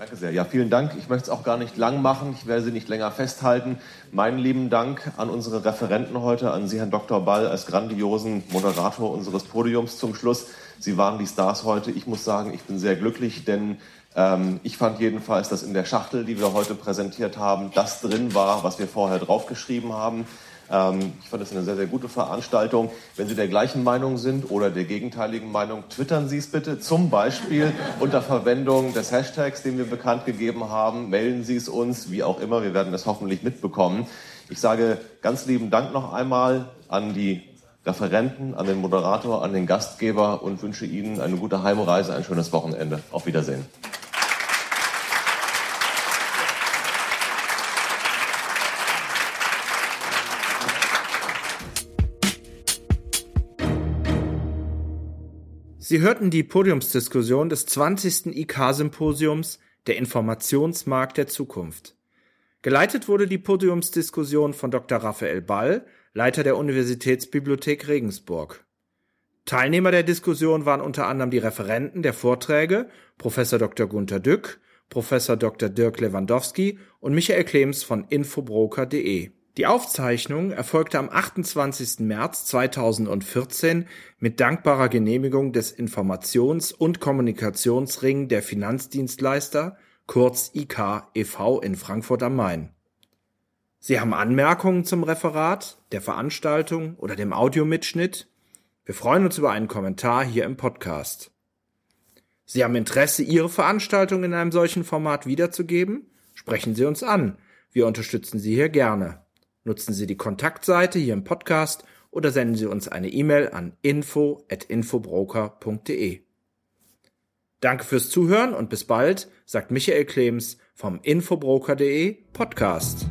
Danke sehr. Ja, vielen Dank. Ich möchte es auch gar nicht lang machen. Ich werde Sie nicht länger festhalten. Meinen lieben Dank an unsere Referenten heute, an Sie, Herrn Dr. Ball, als grandiosen Moderator unseres Podiums zum Schluss. Sie waren die Stars heute. Ich muss sagen, ich bin sehr glücklich, denn ähm, ich fand jedenfalls, dass in der Schachtel, die wir heute präsentiert haben, das drin war, was wir vorher draufgeschrieben haben. Ähm, ich fand es eine sehr, sehr gute Veranstaltung. Wenn Sie der gleichen Meinung sind oder der gegenteiligen Meinung, twittern Sie es bitte. Zum Beispiel unter Verwendung des Hashtags, den wir bekannt gegeben haben. Melden Sie es uns, wie auch immer. Wir werden es hoffentlich mitbekommen. Ich sage ganz lieben Dank noch einmal an die Referenten, an den Moderator, an den Gastgeber und wünsche Ihnen eine gute Heimreise, ein schönes Wochenende. Auf Wiedersehen. Sie hörten die Podiumsdiskussion des 20. IK-Symposiums Der Informationsmarkt der Zukunft. Geleitet wurde die Podiumsdiskussion von Dr. Raphael Ball, Leiter der Universitätsbibliothek Regensburg. Teilnehmer der Diskussion waren unter anderem die Referenten der Vorträge Professor Dr. Gunther Dück, Professor Dr. Dirk Lewandowski und Michael Klems von infobroker.de. Die Aufzeichnung erfolgte am 28. März 2014 mit dankbarer Genehmigung des Informations- und Kommunikationsring der Finanzdienstleister, kurz IK e.V. in Frankfurt am Main. Sie haben Anmerkungen zum Referat, der Veranstaltung oder dem Audiomitschnitt? Wir freuen uns über einen Kommentar hier im Podcast. Sie haben Interesse, Ihre Veranstaltung in einem solchen Format wiederzugeben? Sprechen Sie uns an. Wir unterstützen Sie hier gerne. Nutzen Sie die Kontaktseite hier im Podcast oder senden Sie uns eine E-Mail an info@infobroker.de. Danke fürs Zuhören und bis bald, sagt Michael Klems vom infobroker.de Podcast.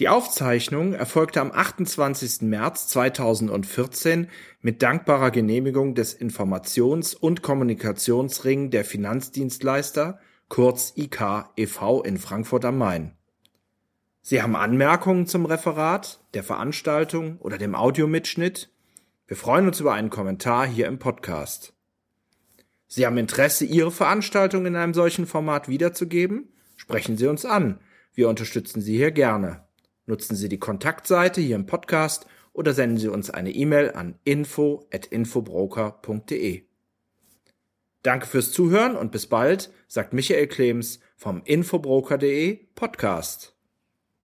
Die Aufzeichnung erfolgte am 28. März 2014 mit dankbarer Genehmigung des Informations- und Kommunikationsring der Finanzdienstleister, kurz IK e.V. in Frankfurt am Main. Sie haben Anmerkungen zum Referat, der Veranstaltung oder dem Audiomitschnitt? Wir freuen uns über einen Kommentar hier im Podcast. Sie haben Interesse, Ihre Veranstaltung in einem solchen Format wiederzugeben? Sprechen Sie uns an. Wir unterstützen Sie hier gerne. Nutzen Sie die Kontaktseite hier im Podcast oder senden Sie uns eine E-Mail an info@infobroker.de. Danke fürs Zuhören und bis bald, sagt Michael Klems vom infobroker.de Podcast.